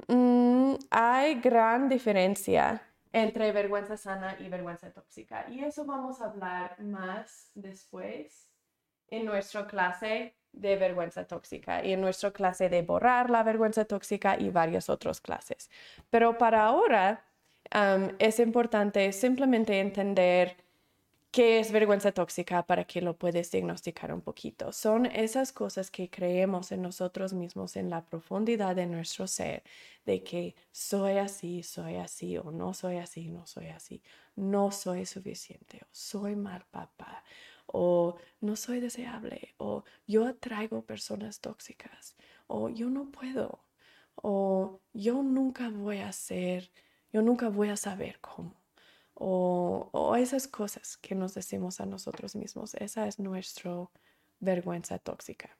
Mm, hay gran diferencia entre vergüenza sana y vergüenza tóxica. Y eso vamos a hablar más después en nuestra clase de vergüenza tóxica y en nuestra clase de borrar la vergüenza tóxica y varias otras clases. Pero para ahora es importante simplemente entender qué es vergüenza tóxica para que lo puedes diagnosticar un poquito. Son esas cosas que creemos en nosotros mismos, en la profundidad de nuestro ser, de que soy así, soy así, o no soy así, no soy así, no soy suficiente, o soy mal papá, o no soy deseable, o yo atraigo personas tóxicas, o yo no puedo, o yo nunca voy a ser yo nunca voy a saber cómo. O, esas cosas que nos decimos a nosotros mismos. Esa es nuestra vergüenza tóxica.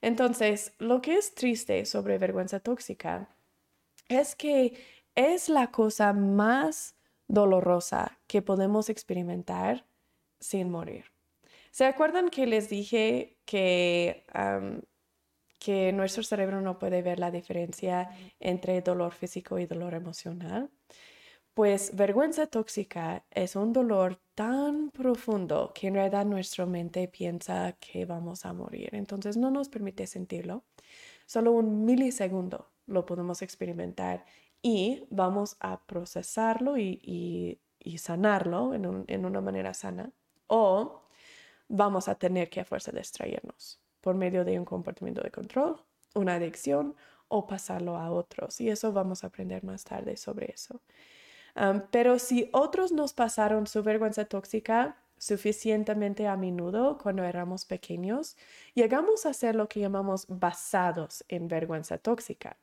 Entonces, lo que es triste sobre vergüenza tóxica es que es la cosa más dolorosa que podemos experimentar sin morir. ¿Se acuerdan que les dije que que nuestro cerebro no puede ver la diferencia entre dolor físico y dolor emocional. Pues vergüenza tóxica es un dolor tan profundo que en realidad nuestra mente piensa que vamos a morir. Entonces no nos permite sentirlo. Solo un milisegundo lo podemos experimentar y vamos a procesarlo y, sanarlo en, en una manera sana. O vamos a tener que a fuerza distraernos por medio de un comportamiento de control, una adicción o pasarlo a otros. Y eso vamos a aprender más tarde sobre eso. pero si otros nos pasaron su vergüenza tóxica suficientemente a menudo cuando éramos pequeños, llegamos a ser lo que llamamos basados en vergüenza tóxica.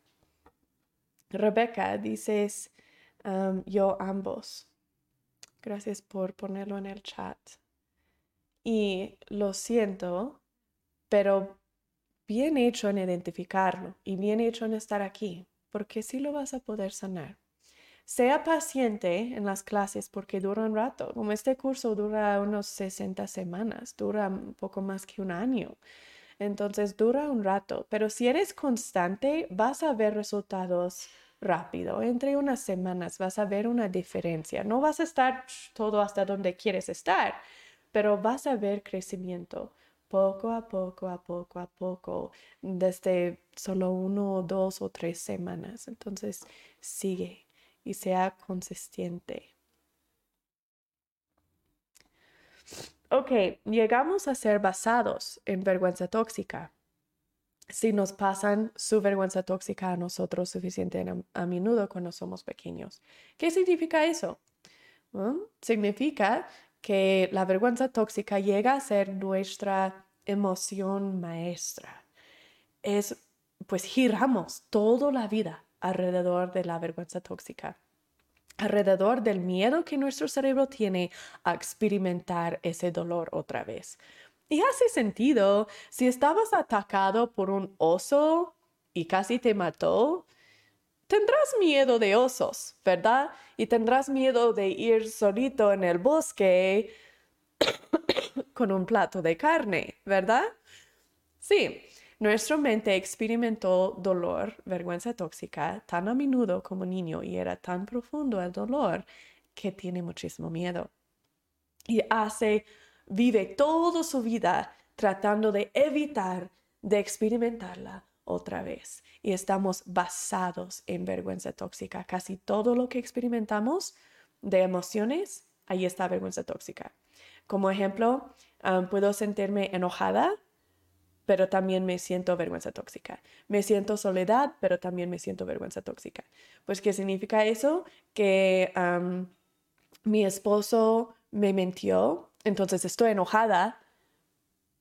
Rebeca, dices yo ambos. Gracias por ponerlo en el chat. Y lo siento, pero bien hecho en identificarlo y bien hecho en estar aquí, porque sí lo vas a poder sanar. Sea paciente en las clases porque dura un rato. Como este curso dura unos 60 semanas, dura un poco más que un año. Entonces dura un rato, pero si eres constante, vas a ver resultados rápido. Entre unas semanas vas a ver una diferencia. No vas a estar todo hasta donde quieres estar, pero vas a ver crecimiento poco a poco, a poco, a poco, desde solo uno, dos o tres semanas. Entonces, sigue y sea consistente. Ok, llegamos a ser basados en vergüenza tóxica. Si nos pasan su vergüenza tóxica a nosotros suficiente a, menudo cuando somos pequeños. ¿Qué significa eso? significa que la vergüenza tóxica llega a ser nuestra emoción maestra. Es, pues giramos toda la vida alrededor de la vergüenza tóxica, alrededor del miedo que nuestro cerebro tiene a experimentar ese dolor otra vez. Y hace sentido, si estabas atacado por un oso y casi te mató, tendrás miedo de osos, ¿verdad? Y tendrás miedo de ir solito en el bosque con un plato de carne, ¿verdad? Sí, nuestra mente experimentó dolor, vergüenza tóxica, tan a menudo como niño y era tan profundo el dolor que tiene muchísimo miedo. Y hace, vive toda su vida tratando de evitar de experimentarla otra vez. Y estamos basados en vergüenza tóxica. Casi todo lo que experimentamos de emociones, ahí está vergüenza tóxica. Como ejemplo, puedo sentirme enojada pero también me siento vergüenza tóxica. Me siento soledad, pero también me siento vergüenza tóxica. Pues, ¿qué significa eso? Que mi esposo me mintió, entonces estoy enojada,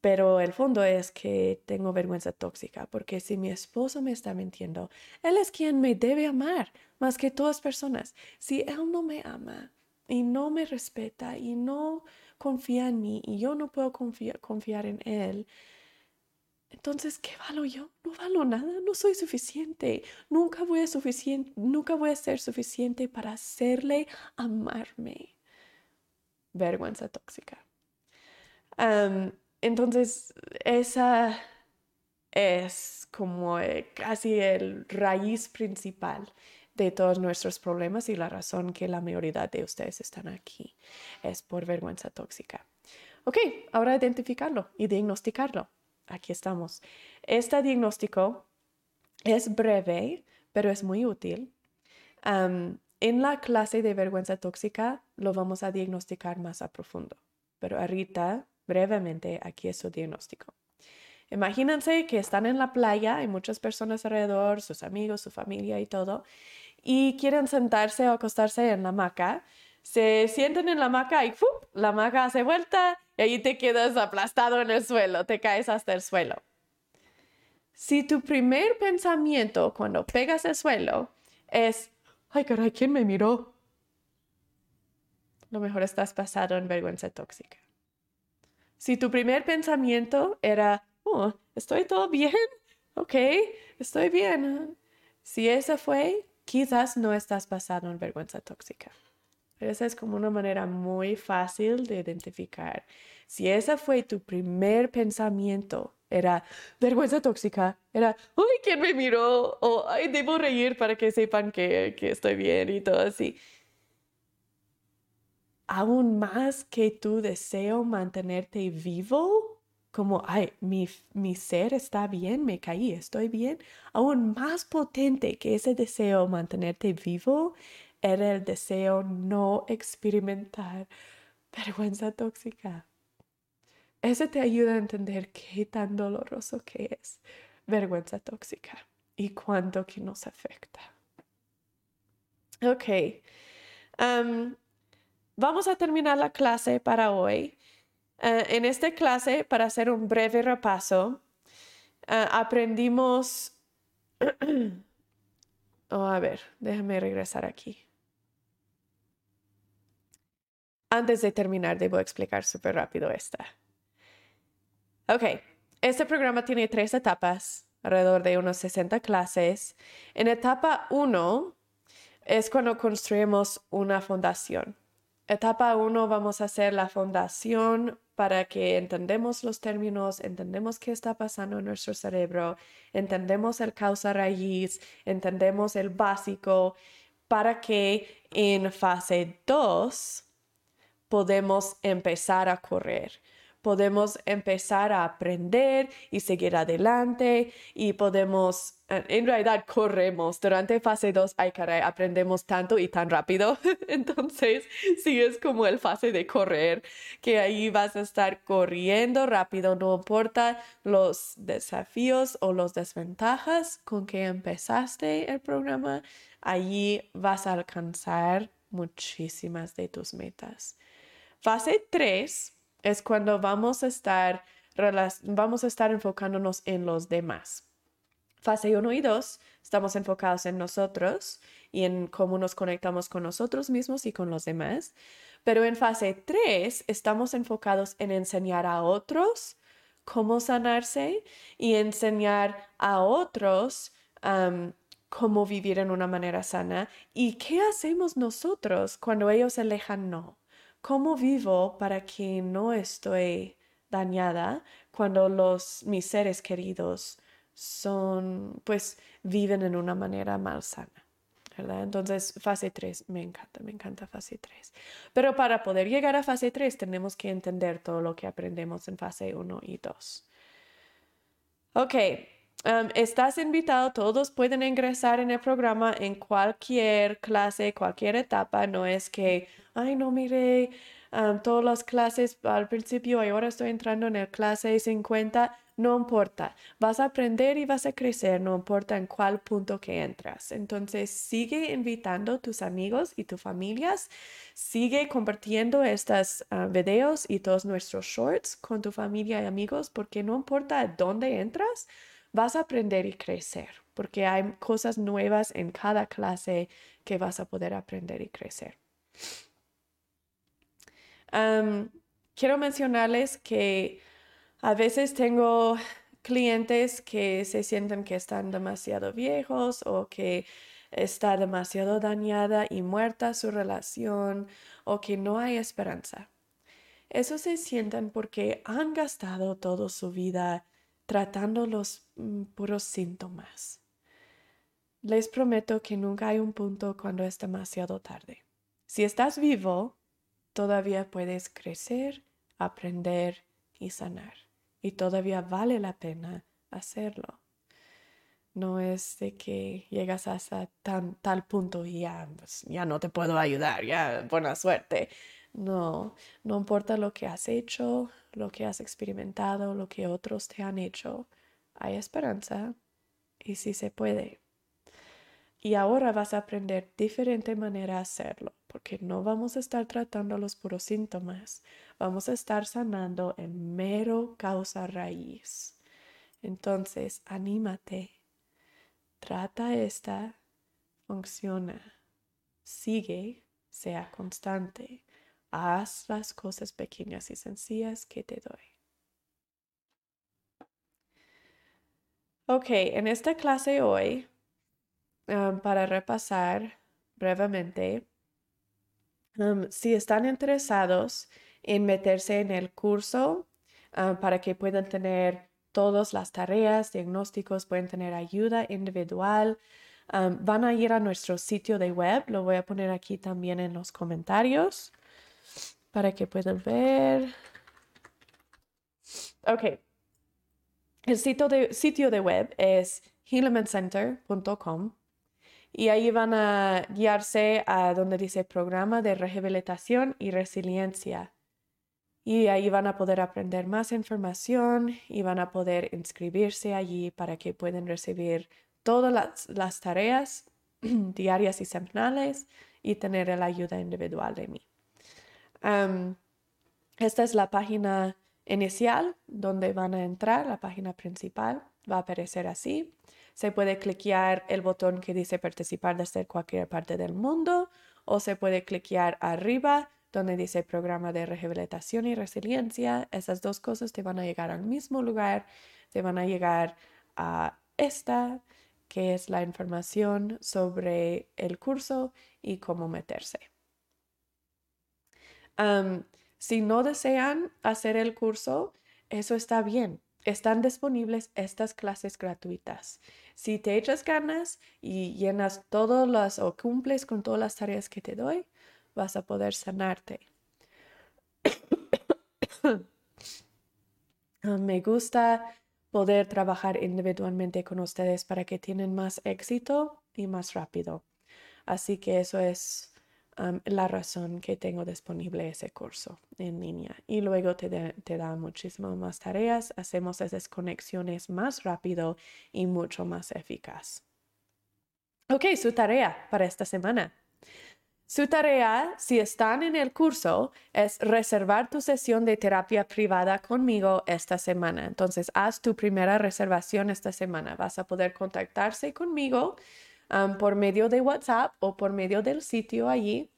pero el fondo es que tengo vergüenza tóxica, porque si mi esposo me está mintiendo, él es quien me debe amar más que todas personas. Si él no me ama y no me respeta y no confía en mí y yo no puedo confiar en él, entonces, ¿qué valo yo? No valo nada, no soy suficiente. Nunca voy a, suficiente, nunca voy a ser suficiente para hacerle amarme. Vergüenza tóxica. Entonces, esa es como eh, casi el raíz principal de todos nuestros problemas y la razón que la mayoría de ustedes están aquí es por vergüenza tóxica. Ok, ahora identificarlo y diagnosticarlo aquí estamos. Este diagnóstico es breve, pero es muy útil. en la clase de vergüenza tóxica lo vamos a diagnosticar más a profundo, pero ahorita, brevemente, aquí es su diagnóstico. Imagínense que están en la playa, hay muchas personas alrededor, sus amigos, su familia y todo, y quieren sentarse o acostarse en la hamaca. Se sienten en la hamaca y la hamaca hace vuelta y ahí te quedas aplastado en el suelo, te caes hasta el suelo. Si tu primer pensamiento cuando pegas el suelo es, ay caray, ¿quién me miró? Lo mejor estás pasado en vergüenza tóxica. Si tu primer pensamiento era, oh, estoy todo bien, ok, estoy bien. Si ese fue, quizás no estás pasado en vergüenza tóxica. Esa es como una manera muy fácil de identificar. Si ese fue tu primer pensamiento, era vergüenza tóxica, era, ¡ay, quién me miró! O, ¡ay, debo reír para que sepan que estoy bien! y todo así. Aún más que tu deseo mantenerte vivo, como, ay, mi, mi, ser está bien, me caí, estoy bien, aún más potente que ese deseo mantenerte vivo era el deseo no experimentar vergüenza tóxica. Eso te ayuda a entender qué tan doloroso que es vergüenza tóxica y cuánto que nos afecta. Ok. Vamos a terminar la clase para hoy. Eh, en esta clase, para hacer un breve repaso, eh, aprendimos... oh, a ver, déjame regresar aquí. Antes de terminar, debo explicar súper rápido esta. Ok, este programa tiene tres etapas, alrededor de unos 60 clases. En etapa 1 es cuando construimos una fundación. Etapa 1 vamos a hacer la fundación para que entendemos los términos, entendemos qué está pasando en nuestro cerebro, entendemos el causa raíz, entendemos el básico, para que en fase 2 podemos empezar a correr podemos empezar a aprender y seguir adelante y podemos, en realidad corremos. Durante fase 2, ay caray, aprendemos tanto y tan rápido. Entonces, sí es como el fase de correr, que ahí vas a estar corriendo rápido, no importa los desafíos o las desventajas con que empezaste el programa, allí vas a alcanzar muchísimas de tus metas. Fase 3 es cuando vamos a estar, vamos a estar enfocándonos en los demás. Fase 1 y 2 estamos enfocados en nosotros y en cómo nos conectamos con nosotros mismos y con los demás. Pero en fase 3 estamos enfocados en enseñar a otros cómo sanarse y enseñar a otros cómo vivir en una manera sana y qué hacemos nosotros cuando ellos alejan no. ¿Cómo vivo para que no estoy dañada cuando los mis seres queridos son pues viven en una manera malsana? ¿verdad? Entonces, fase 3, me encanta, me encanta fase 3. Pero para poder llegar a fase 3 tenemos que entender todo lo que aprendemos en fase 1 y 2. Ok, estás invitado, todos pueden ingresar en el programa en cualquier clase, cualquier etapa. No es que, ay, no mire todas las clases al principio y ahora estoy entrando en el clase 50. No importa, vas a aprender y vas a crecer, no importa en cuál punto que entras. Entonces, sigue invitando a tus amigos y tus familias, sigue compartiendo estos ah, videos y todos nuestros shorts con tu familia y amigos, porque no importa dónde entras, vas a aprender y crecer, porque hay cosas nuevas en cada clase que vas a poder aprender y crecer. quiero mencionarles que a veces tengo clientes que se sienten que están demasiado viejos o que está demasiado dañada y muerta su relación o que no hay esperanza. Eso se sienten porque han gastado toda su vida tratando los mm, puros síntomas. Les prometo que nunca hay un punto cuando es demasiado tarde. Si estás vivo, todavía puedes crecer, aprender y sanar. Y todavía vale la pena hacerlo. No es de que llegas hasta tan, tal punto y ya, pues, ya no te puedo ayudar, ya buena suerte. No, no importa lo que has hecho, lo que has experimentado, lo que otros te han hecho, hay esperanza y sí se puede. Y ahora vas a aprender diferente manera a hacerlo, porque no vamos a estar tratando los puros síntomas, vamos a estar sanando en mero causa raíz. Entonces, anímate, trata esta, funciona, sigue, sea constante Haz las cosas pequeñas y sencillas que te doy. Ok, en esta clase hoy, um, para repasar brevemente, um, si están interesados en meterse en el curso um, para que puedan tener todas las tareas, diagnósticos, pueden tener ayuda individual, van a ir a nuestro sitio de web, lo voy a poner aquí también en los comentarios para que puedan ver. Ok. El sitio de, sitio de web es healingcenter.com y ahí van a guiarse a donde dice programa de rehabilitación y resiliencia. Y ahí van a poder aprender más información y van a poder inscribirse allí para que puedan recibir todas las tareas diarias y semanales y tener la ayuda individual de mí esta es la página inicial donde van a entrar, la página principal. Va a aparecer así. Se puede cliquear el botón que dice participar desde cualquier parte del mundo o se puede cliquear arriba donde dice programa de rehabilitación y resiliencia. Esas dos cosas te van a llegar al mismo lugar, te van a llegar a esta, que es la información sobre el curso y cómo meterse. Si no desean hacer el curso, eso está bien. Están disponibles estas clases gratuitas. Si te echas ganas y llenas todas las o cumples con todas las tareas que te doy, vas a poder sanarte. Ah, me gusta poder trabajar individualmente con ustedes para que tengan más éxito y más rápido. Así que eso es la razón que tengo disponible ese curso en línea. Y luego te, te da muchísimas más tareas, hacemos esas conexiones más rápido y mucho más eficaz. Ok, su tarea para esta semana. Su tarea, si están en el curso, es reservar tu sesión de terapia privada conmigo esta semana. Entonces, haz tu primera reservación esta semana. Vas a poder contactarse conmigo um, por medio de WhatsApp o por medio del sitio allí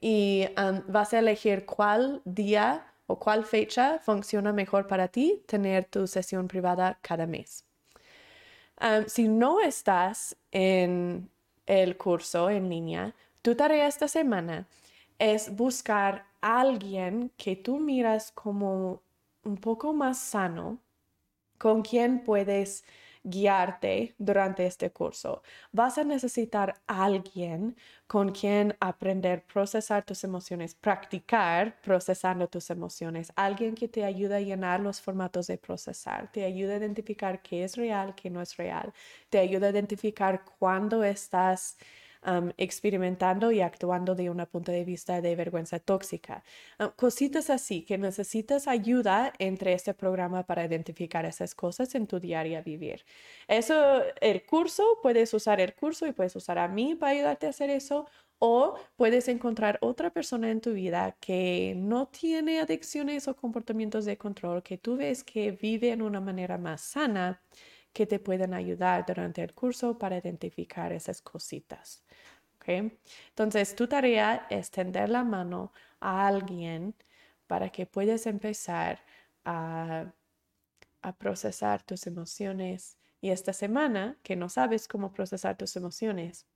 y um, vas a elegir cuál día o cuál fecha funciona mejor para ti tener tu sesión privada cada mes. Um, si no estás en el curso en línea, tu tarea esta semana es buscar a alguien que tú miras como un poco más sano, con quien puedes guiarte durante este curso. Vas a necesitar alguien con quien aprender procesar tus emociones, practicar procesando tus emociones, alguien que te ayude a llenar los formatos de procesar, te ayude a identificar qué es real, qué no es real, te ayude a identificar cuándo estás experimentando y actuando de un punto de vista de vergüenza tóxica. cositas así que necesitas ayuda entre este programa para identificar esas cosas en tu diario vivir. Eso, el curso, puedes usar el curso y puedes usar a mí para ayudarte a hacer eso. O puedes encontrar otra persona en tu vida que no tiene adicciones o comportamientos de control, que tú ves que vive en una manera más sana, que te pueden ayudar durante el curso para identificar esas cositas. Entonces, tu tarea es tender la mano a alguien para que puedas empezar a, a procesar tus emociones. Y esta semana, que no sabes cómo procesar tus emociones,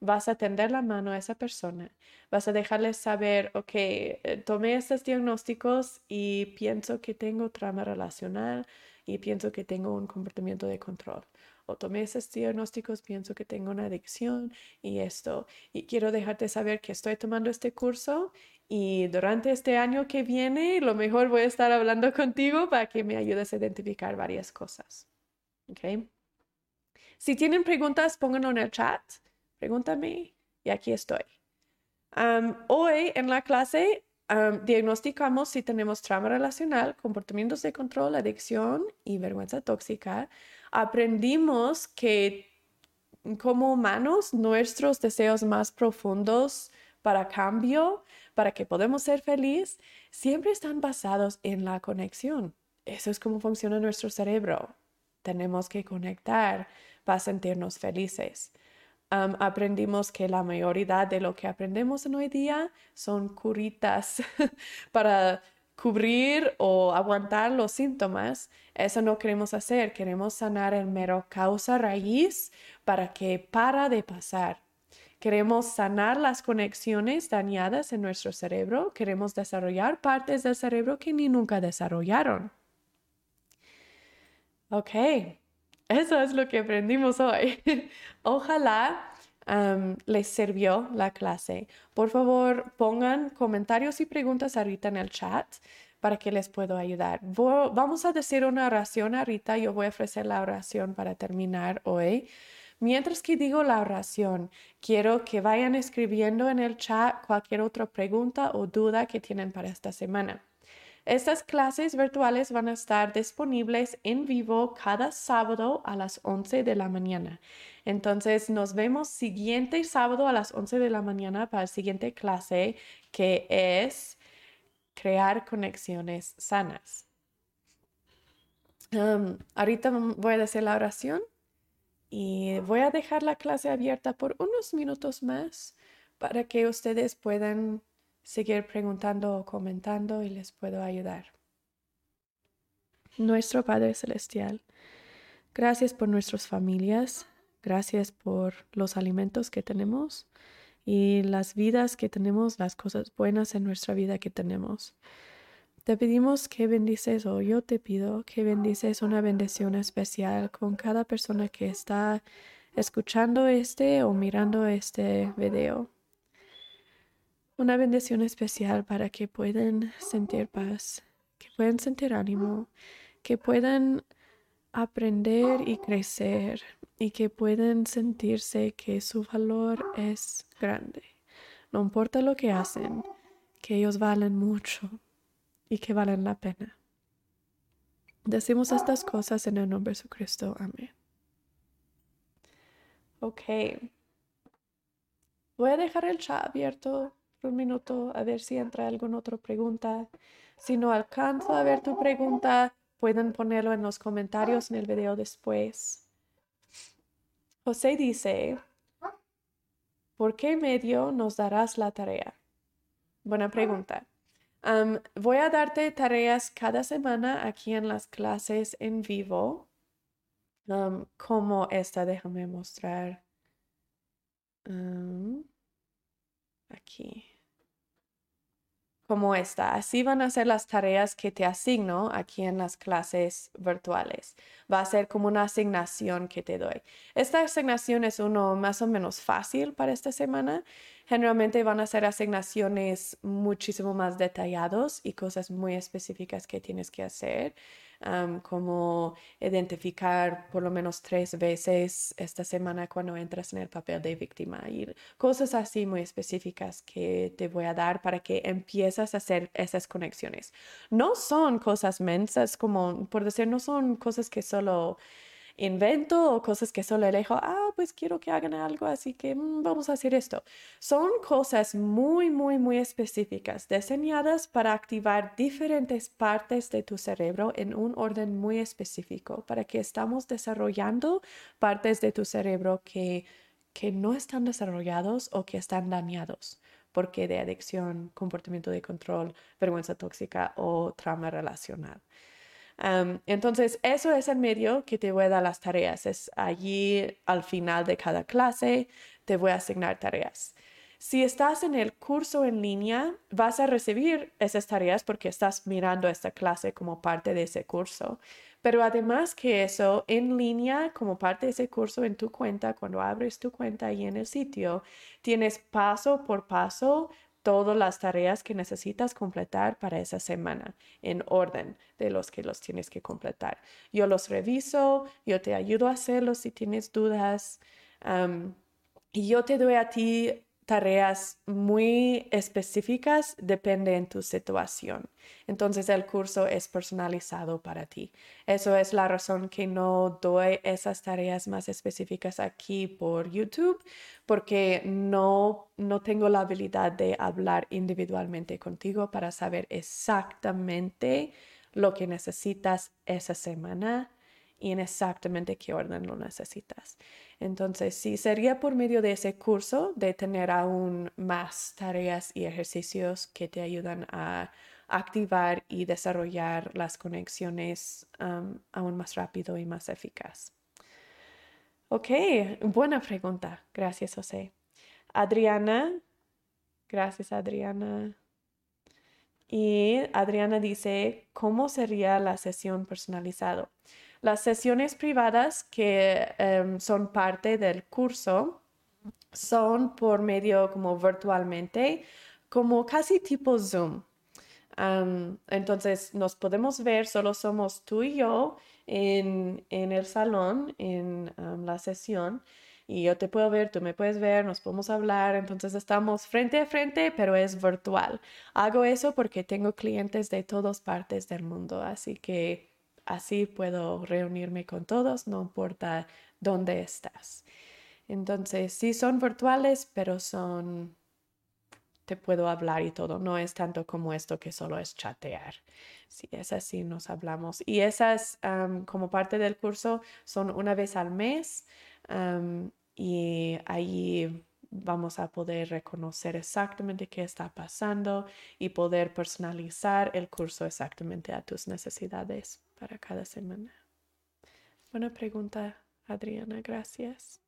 vas a tender la mano a esa persona, vas a dejarles saber, ok, eh, tomé estos diagnósticos y pienso que tengo trauma relacional y pienso que tengo un comportamiento de control o tomé esos diagnósticos, pienso que tengo una adicción y esto. Y quiero dejarte saber que estoy tomando este curso y durante este año que viene, lo mejor voy a estar hablando contigo para que me ayudes a identificar varias cosas. ¿Ok? Si tienen preguntas, pónganlo en el chat, pregúntame y aquí estoy. hoy en la clase diagnosticamos si tenemos trauma relacional, comportamientos de control, adicción y vergüenza tóxica aprendimos que como humanos nuestros deseos más profundos para cambio, para que podamos ser felices, siempre están basados en la conexión. Eso es como funciona nuestro cerebro. Tenemos que conectar para sentirnos felices. aprendimos que la mayoría de lo que aprendemos en hoy día son curitas para cubrir o aguantar los síntomas. Eso no queremos hacer. Queremos sanar el mero causa raíz para que para de pasar. Queremos sanar las conexiones dañadas en nuestro cerebro. Queremos desarrollar partes del cerebro que ni nunca desarrollaron. Ok, eso es lo que aprendimos hoy. Ojalá les sirvió la clase. Por favor, pongan comentarios y preguntas ahorita en el chat para que les pueda ayudar. vamos a decir una oración ahorita. Yo voy a ofrecer la oración para terminar hoy. Mientras que digo la oración, quiero que vayan escribiendo en el chat cualquier otra pregunta o duda que tienen para esta semana. Estas clases virtuales van a estar disponibles en vivo cada sábado a las 11 de la mañana. Entonces nos vemos siguiente sábado a las 11 de la mañana para la siguiente clase que es crear conexiones sanas. ahorita voy a decir la oración y voy a dejar la clase abierta por unos minutos más para que ustedes puedan seguir preguntando o comentando y les puedo ayudar. Nuestro Padre Celestial, gracias por nuestras familias, gracias por los alimentos que tenemos y las vidas que tenemos, las cosas buenas en nuestra vida que tenemos. Te pedimos que bendices, o yo te pido que bendices una bendición especial con cada persona que está escuchando este o mirando este video. Una bendición especial para que puedan sentir paz, que puedan sentir ánimo, que puedan aprender y crecer y que puedan sentirse que su valor es grande. No importa lo que hacen, que ellos valen mucho y que valen la pena. Decimos estas cosas en el nombre de Jesucristo. Amén. Ok. Voy a dejar el chat abierto un minuto a ver si entra alguna otra pregunta. Si no alcanzo a ver tu pregunta, pueden ponerlo en los comentarios en el video después. José dice, ¿por qué medio nos darás la tarea? Buena pregunta voy a darte tareas cada semana aquí en las clases en vivo. como esta, déjame mostrar. aquí como esta. Así van a ser las tareas que te asigno aquí en las clases virtuales. Va a ser como una asignación que te doy. Esta asignación es uno más o menos fácil para esta semana. Generalmente van a ser asignaciones muchísimo más detallados y cosas muy específicas que tienes que hacer como identificar por lo menos tres veces esta semana cuando entras en el papel de víctima y cosas así muy específicas que te voy a dar para que empieces a hacer esas conexiones. No son cosas mensas como, por decir, no son cosas que solo invento o cosas que solo elejo, ah, pues quiero que hagan algo, así que mm, vamos a hacer esto. Son cosas muy, muy, muy específicas, diseñadas para activar diferentes partes de tu cerebro en un orden muy específico, para que estamos desarrollando partes de tu cerebro que, que no están desarrollados o que están dañados porque de adicción, comportamiento de control, vergüenza tóxica o trauma relacional entonces, eso es el medio que te voy a dar las tareas. Es allí al final de cada clase, te voy a asignar tareas. Si estás en el curso en línea, vas a recibir esas tareas porque estás mirando esta clase como parte de ese curso. Pero además que eso, en línea, como parte de ese curso en tu cuenta, cuando abres tu cuenta ahí en el sitio, tienes paso por paso todas las tareas que necesitas completar para esa semana en orden de los que los tienes que completar. Yo los reviso, yo te ayudo a hacerlos si tienes dudas y yo te doy a ti tareas muy específicas depende en tu situación. Entonces el curso es personalizado para ti. Eso es la razón que no doy esas tareas más específicas aquí por YouTube porque no no tengo la habilidad de hablar individualmente contigo para saber exactamente lo que necesitas esa semana y en exactamente qué orden lo necesitas. Entonces, sí, sería por medio de ese curso de tener aún más tareas y ejercicios que te ayudan a activar y desarrollar las conexiones aún más rápido y más eficaz. Ok, buena pregunta. Gracias, José. Adriana, gracias, Adriana. Y Adriana dice, ¿cómo sería la sesión personalizado? Las sesiones privadas que em, son parte del curso son por medio como virtualmente, como casi tipo Zoom. entonces nos podemos ver, solo somos tú y yo en, el salón, en la sesión, y yo te puedo ver, tú me puedes ver, nos podemos hablar, entonces estamos frente a frente, pero es virtual. Hago eso porque tengo clientes de todas partes del mundo, así que Así puedo reunirme con todos, no importa dónde estás. Entonces, sí son virtuales, pero son, te puedo hablar y todo. No es tanto como esto que solo es chatear. Sí, es así, nos hablamos. Y esas, como parte del curso, son una vez al mes. y ahí vamos a poder reconocer exactamente qué está pasando y poder personalizar el curso exactamente a tus necesidades para cada semana. Buena pregunta, Adriana, gracias.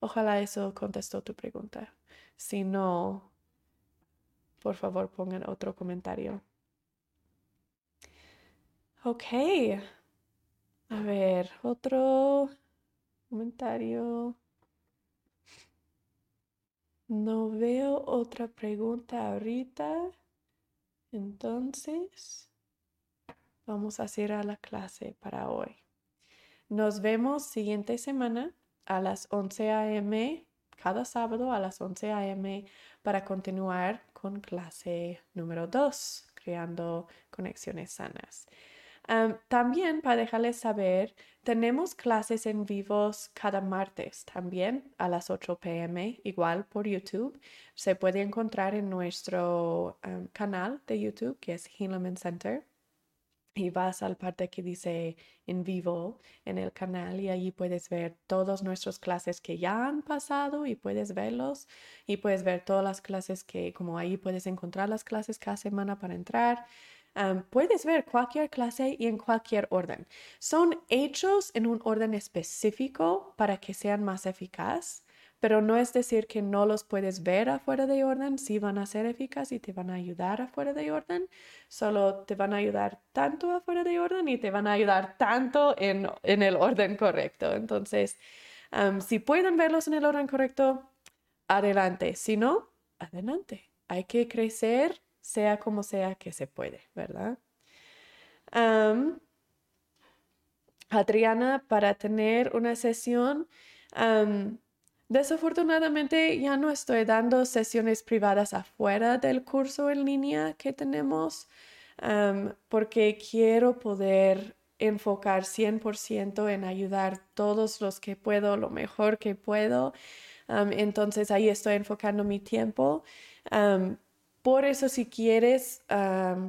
Ojalá eso contestó tu pregunta. Si no, por favor pongan otro comentario. Ok. A ver, otro comentario. No veo otra pregunta ahorita. Entonces, vamos a a la clase para hoy. Nos vemos siguiente semana a las 11 a.m. cada sábado a las 11 a.m. para continuar con clase número 2, creando conexiones sanas también para dejarles saber, tenemos clases en vivos cada martes también a las 8 pm, igual por YouTube. Se puede encontrar en nuestro canal de YouTube que es Helaman Center. Y vas al parte que dice en vivo en el canal y allí puedes ver todas nuestras clases que ya han pasado y puedes verlos y puedes ver todas las clases que como ahí puedes encontrar las clases cada semana para entrar puedes ver cualquier clase y en cualquier orden. Son hechos en un orden específico para que sean más eficaz, pero no es decir que no los puedes ver afuera de orden, sí van a ser eficaz y te van a ayudar afuera de orden, solo te van a ayudar tanto afuera de orden y te van a ayudar tanto en, el orden correcto. Entonces, si pueden verlos en el orden correcto, adelante. Si no, adelante. Hay que crecer sea como sea que se puede, ¿verdad? Adriana, para tener una sesión, desafortunadamente ya no estoy dando sesiones privadas afuera del curso en línea que tenemos porque quiero poder enfocar 100% en ayudar todos los que puedo, lo mejor que puedo. entonces ahí estoy enfocando mi tiempo. Por eso, si quieres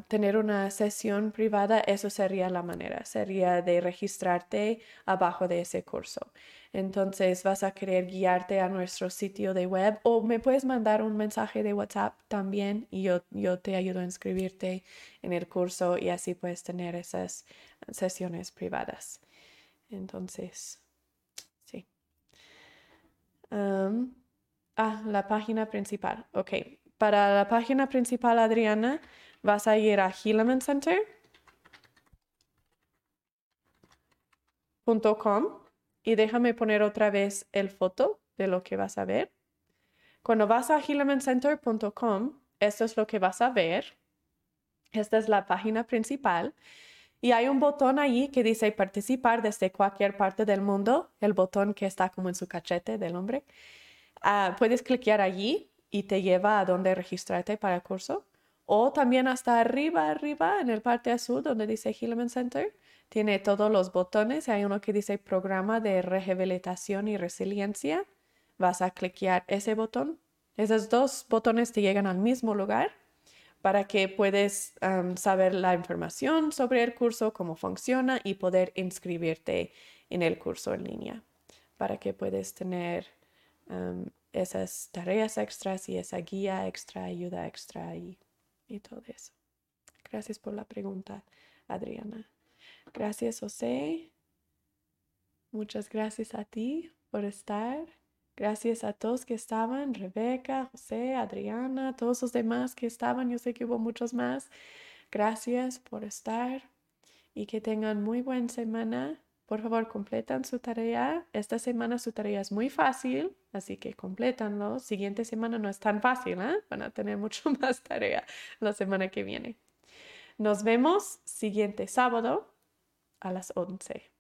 tener una sesión privada, eso sería la manera, sería de registrarte abajo de ese curso. Entonces vas a querer guiarte a nuestro sitio de web o me puedes mandar un mensaje de WhatsApp también y yo, yo te ayudo a inscribirte en el curso y así puedes tener esas sesiones privadas. Entonces, sí. ah, la página principal. Ok, para la página principal, Adriana, vas a ir a HelamanCenter.com y déjame poner otra vez el foto de lo que vas a ver. Cuando vas a HelamanCenter.com, esto es lo que vas a ver. Esta es la página principal. Y hay un botón ahí que dice participar desde cualquier parte del mundo, el botón que está como en su cachete del hombre. Ah, puedes cliquear allí y te lleva a donde registrarte para el curso. O también hasta arriba, arriba, en el parte azul donde dice Hillman Center, tiene todos los botones. Hay uno que dice programa de rehabilitación y resiliencia. Vas a cliquear ese botón. Esos dos botones te llegan al mismo lugar para que puedas saber la información sobre el curso, cómo funciona y poder inscribirte en el curso en línea para que puedas tener esas tareas extras y esa guía extra, ayuda extra y, y todo eso. Gracias por la pregunta, Adriana. Gracias, José. Muchas gracias a ti por estar. Gracias a todos que estaban, Rebeca, José, Adriana, todos los demás que estaban. Yo sé que hubo muchos más. Gracias por estar y que tengan muy buena semana. Por favor, completan su tarea. Esta semana su tarea es muy fácil, así que complétanlo. Siguiente semana no es tan fácil, ¿eh? Van a tener mucho más tarea la semana que viene. Nos vemos siguiente sábado a las 11.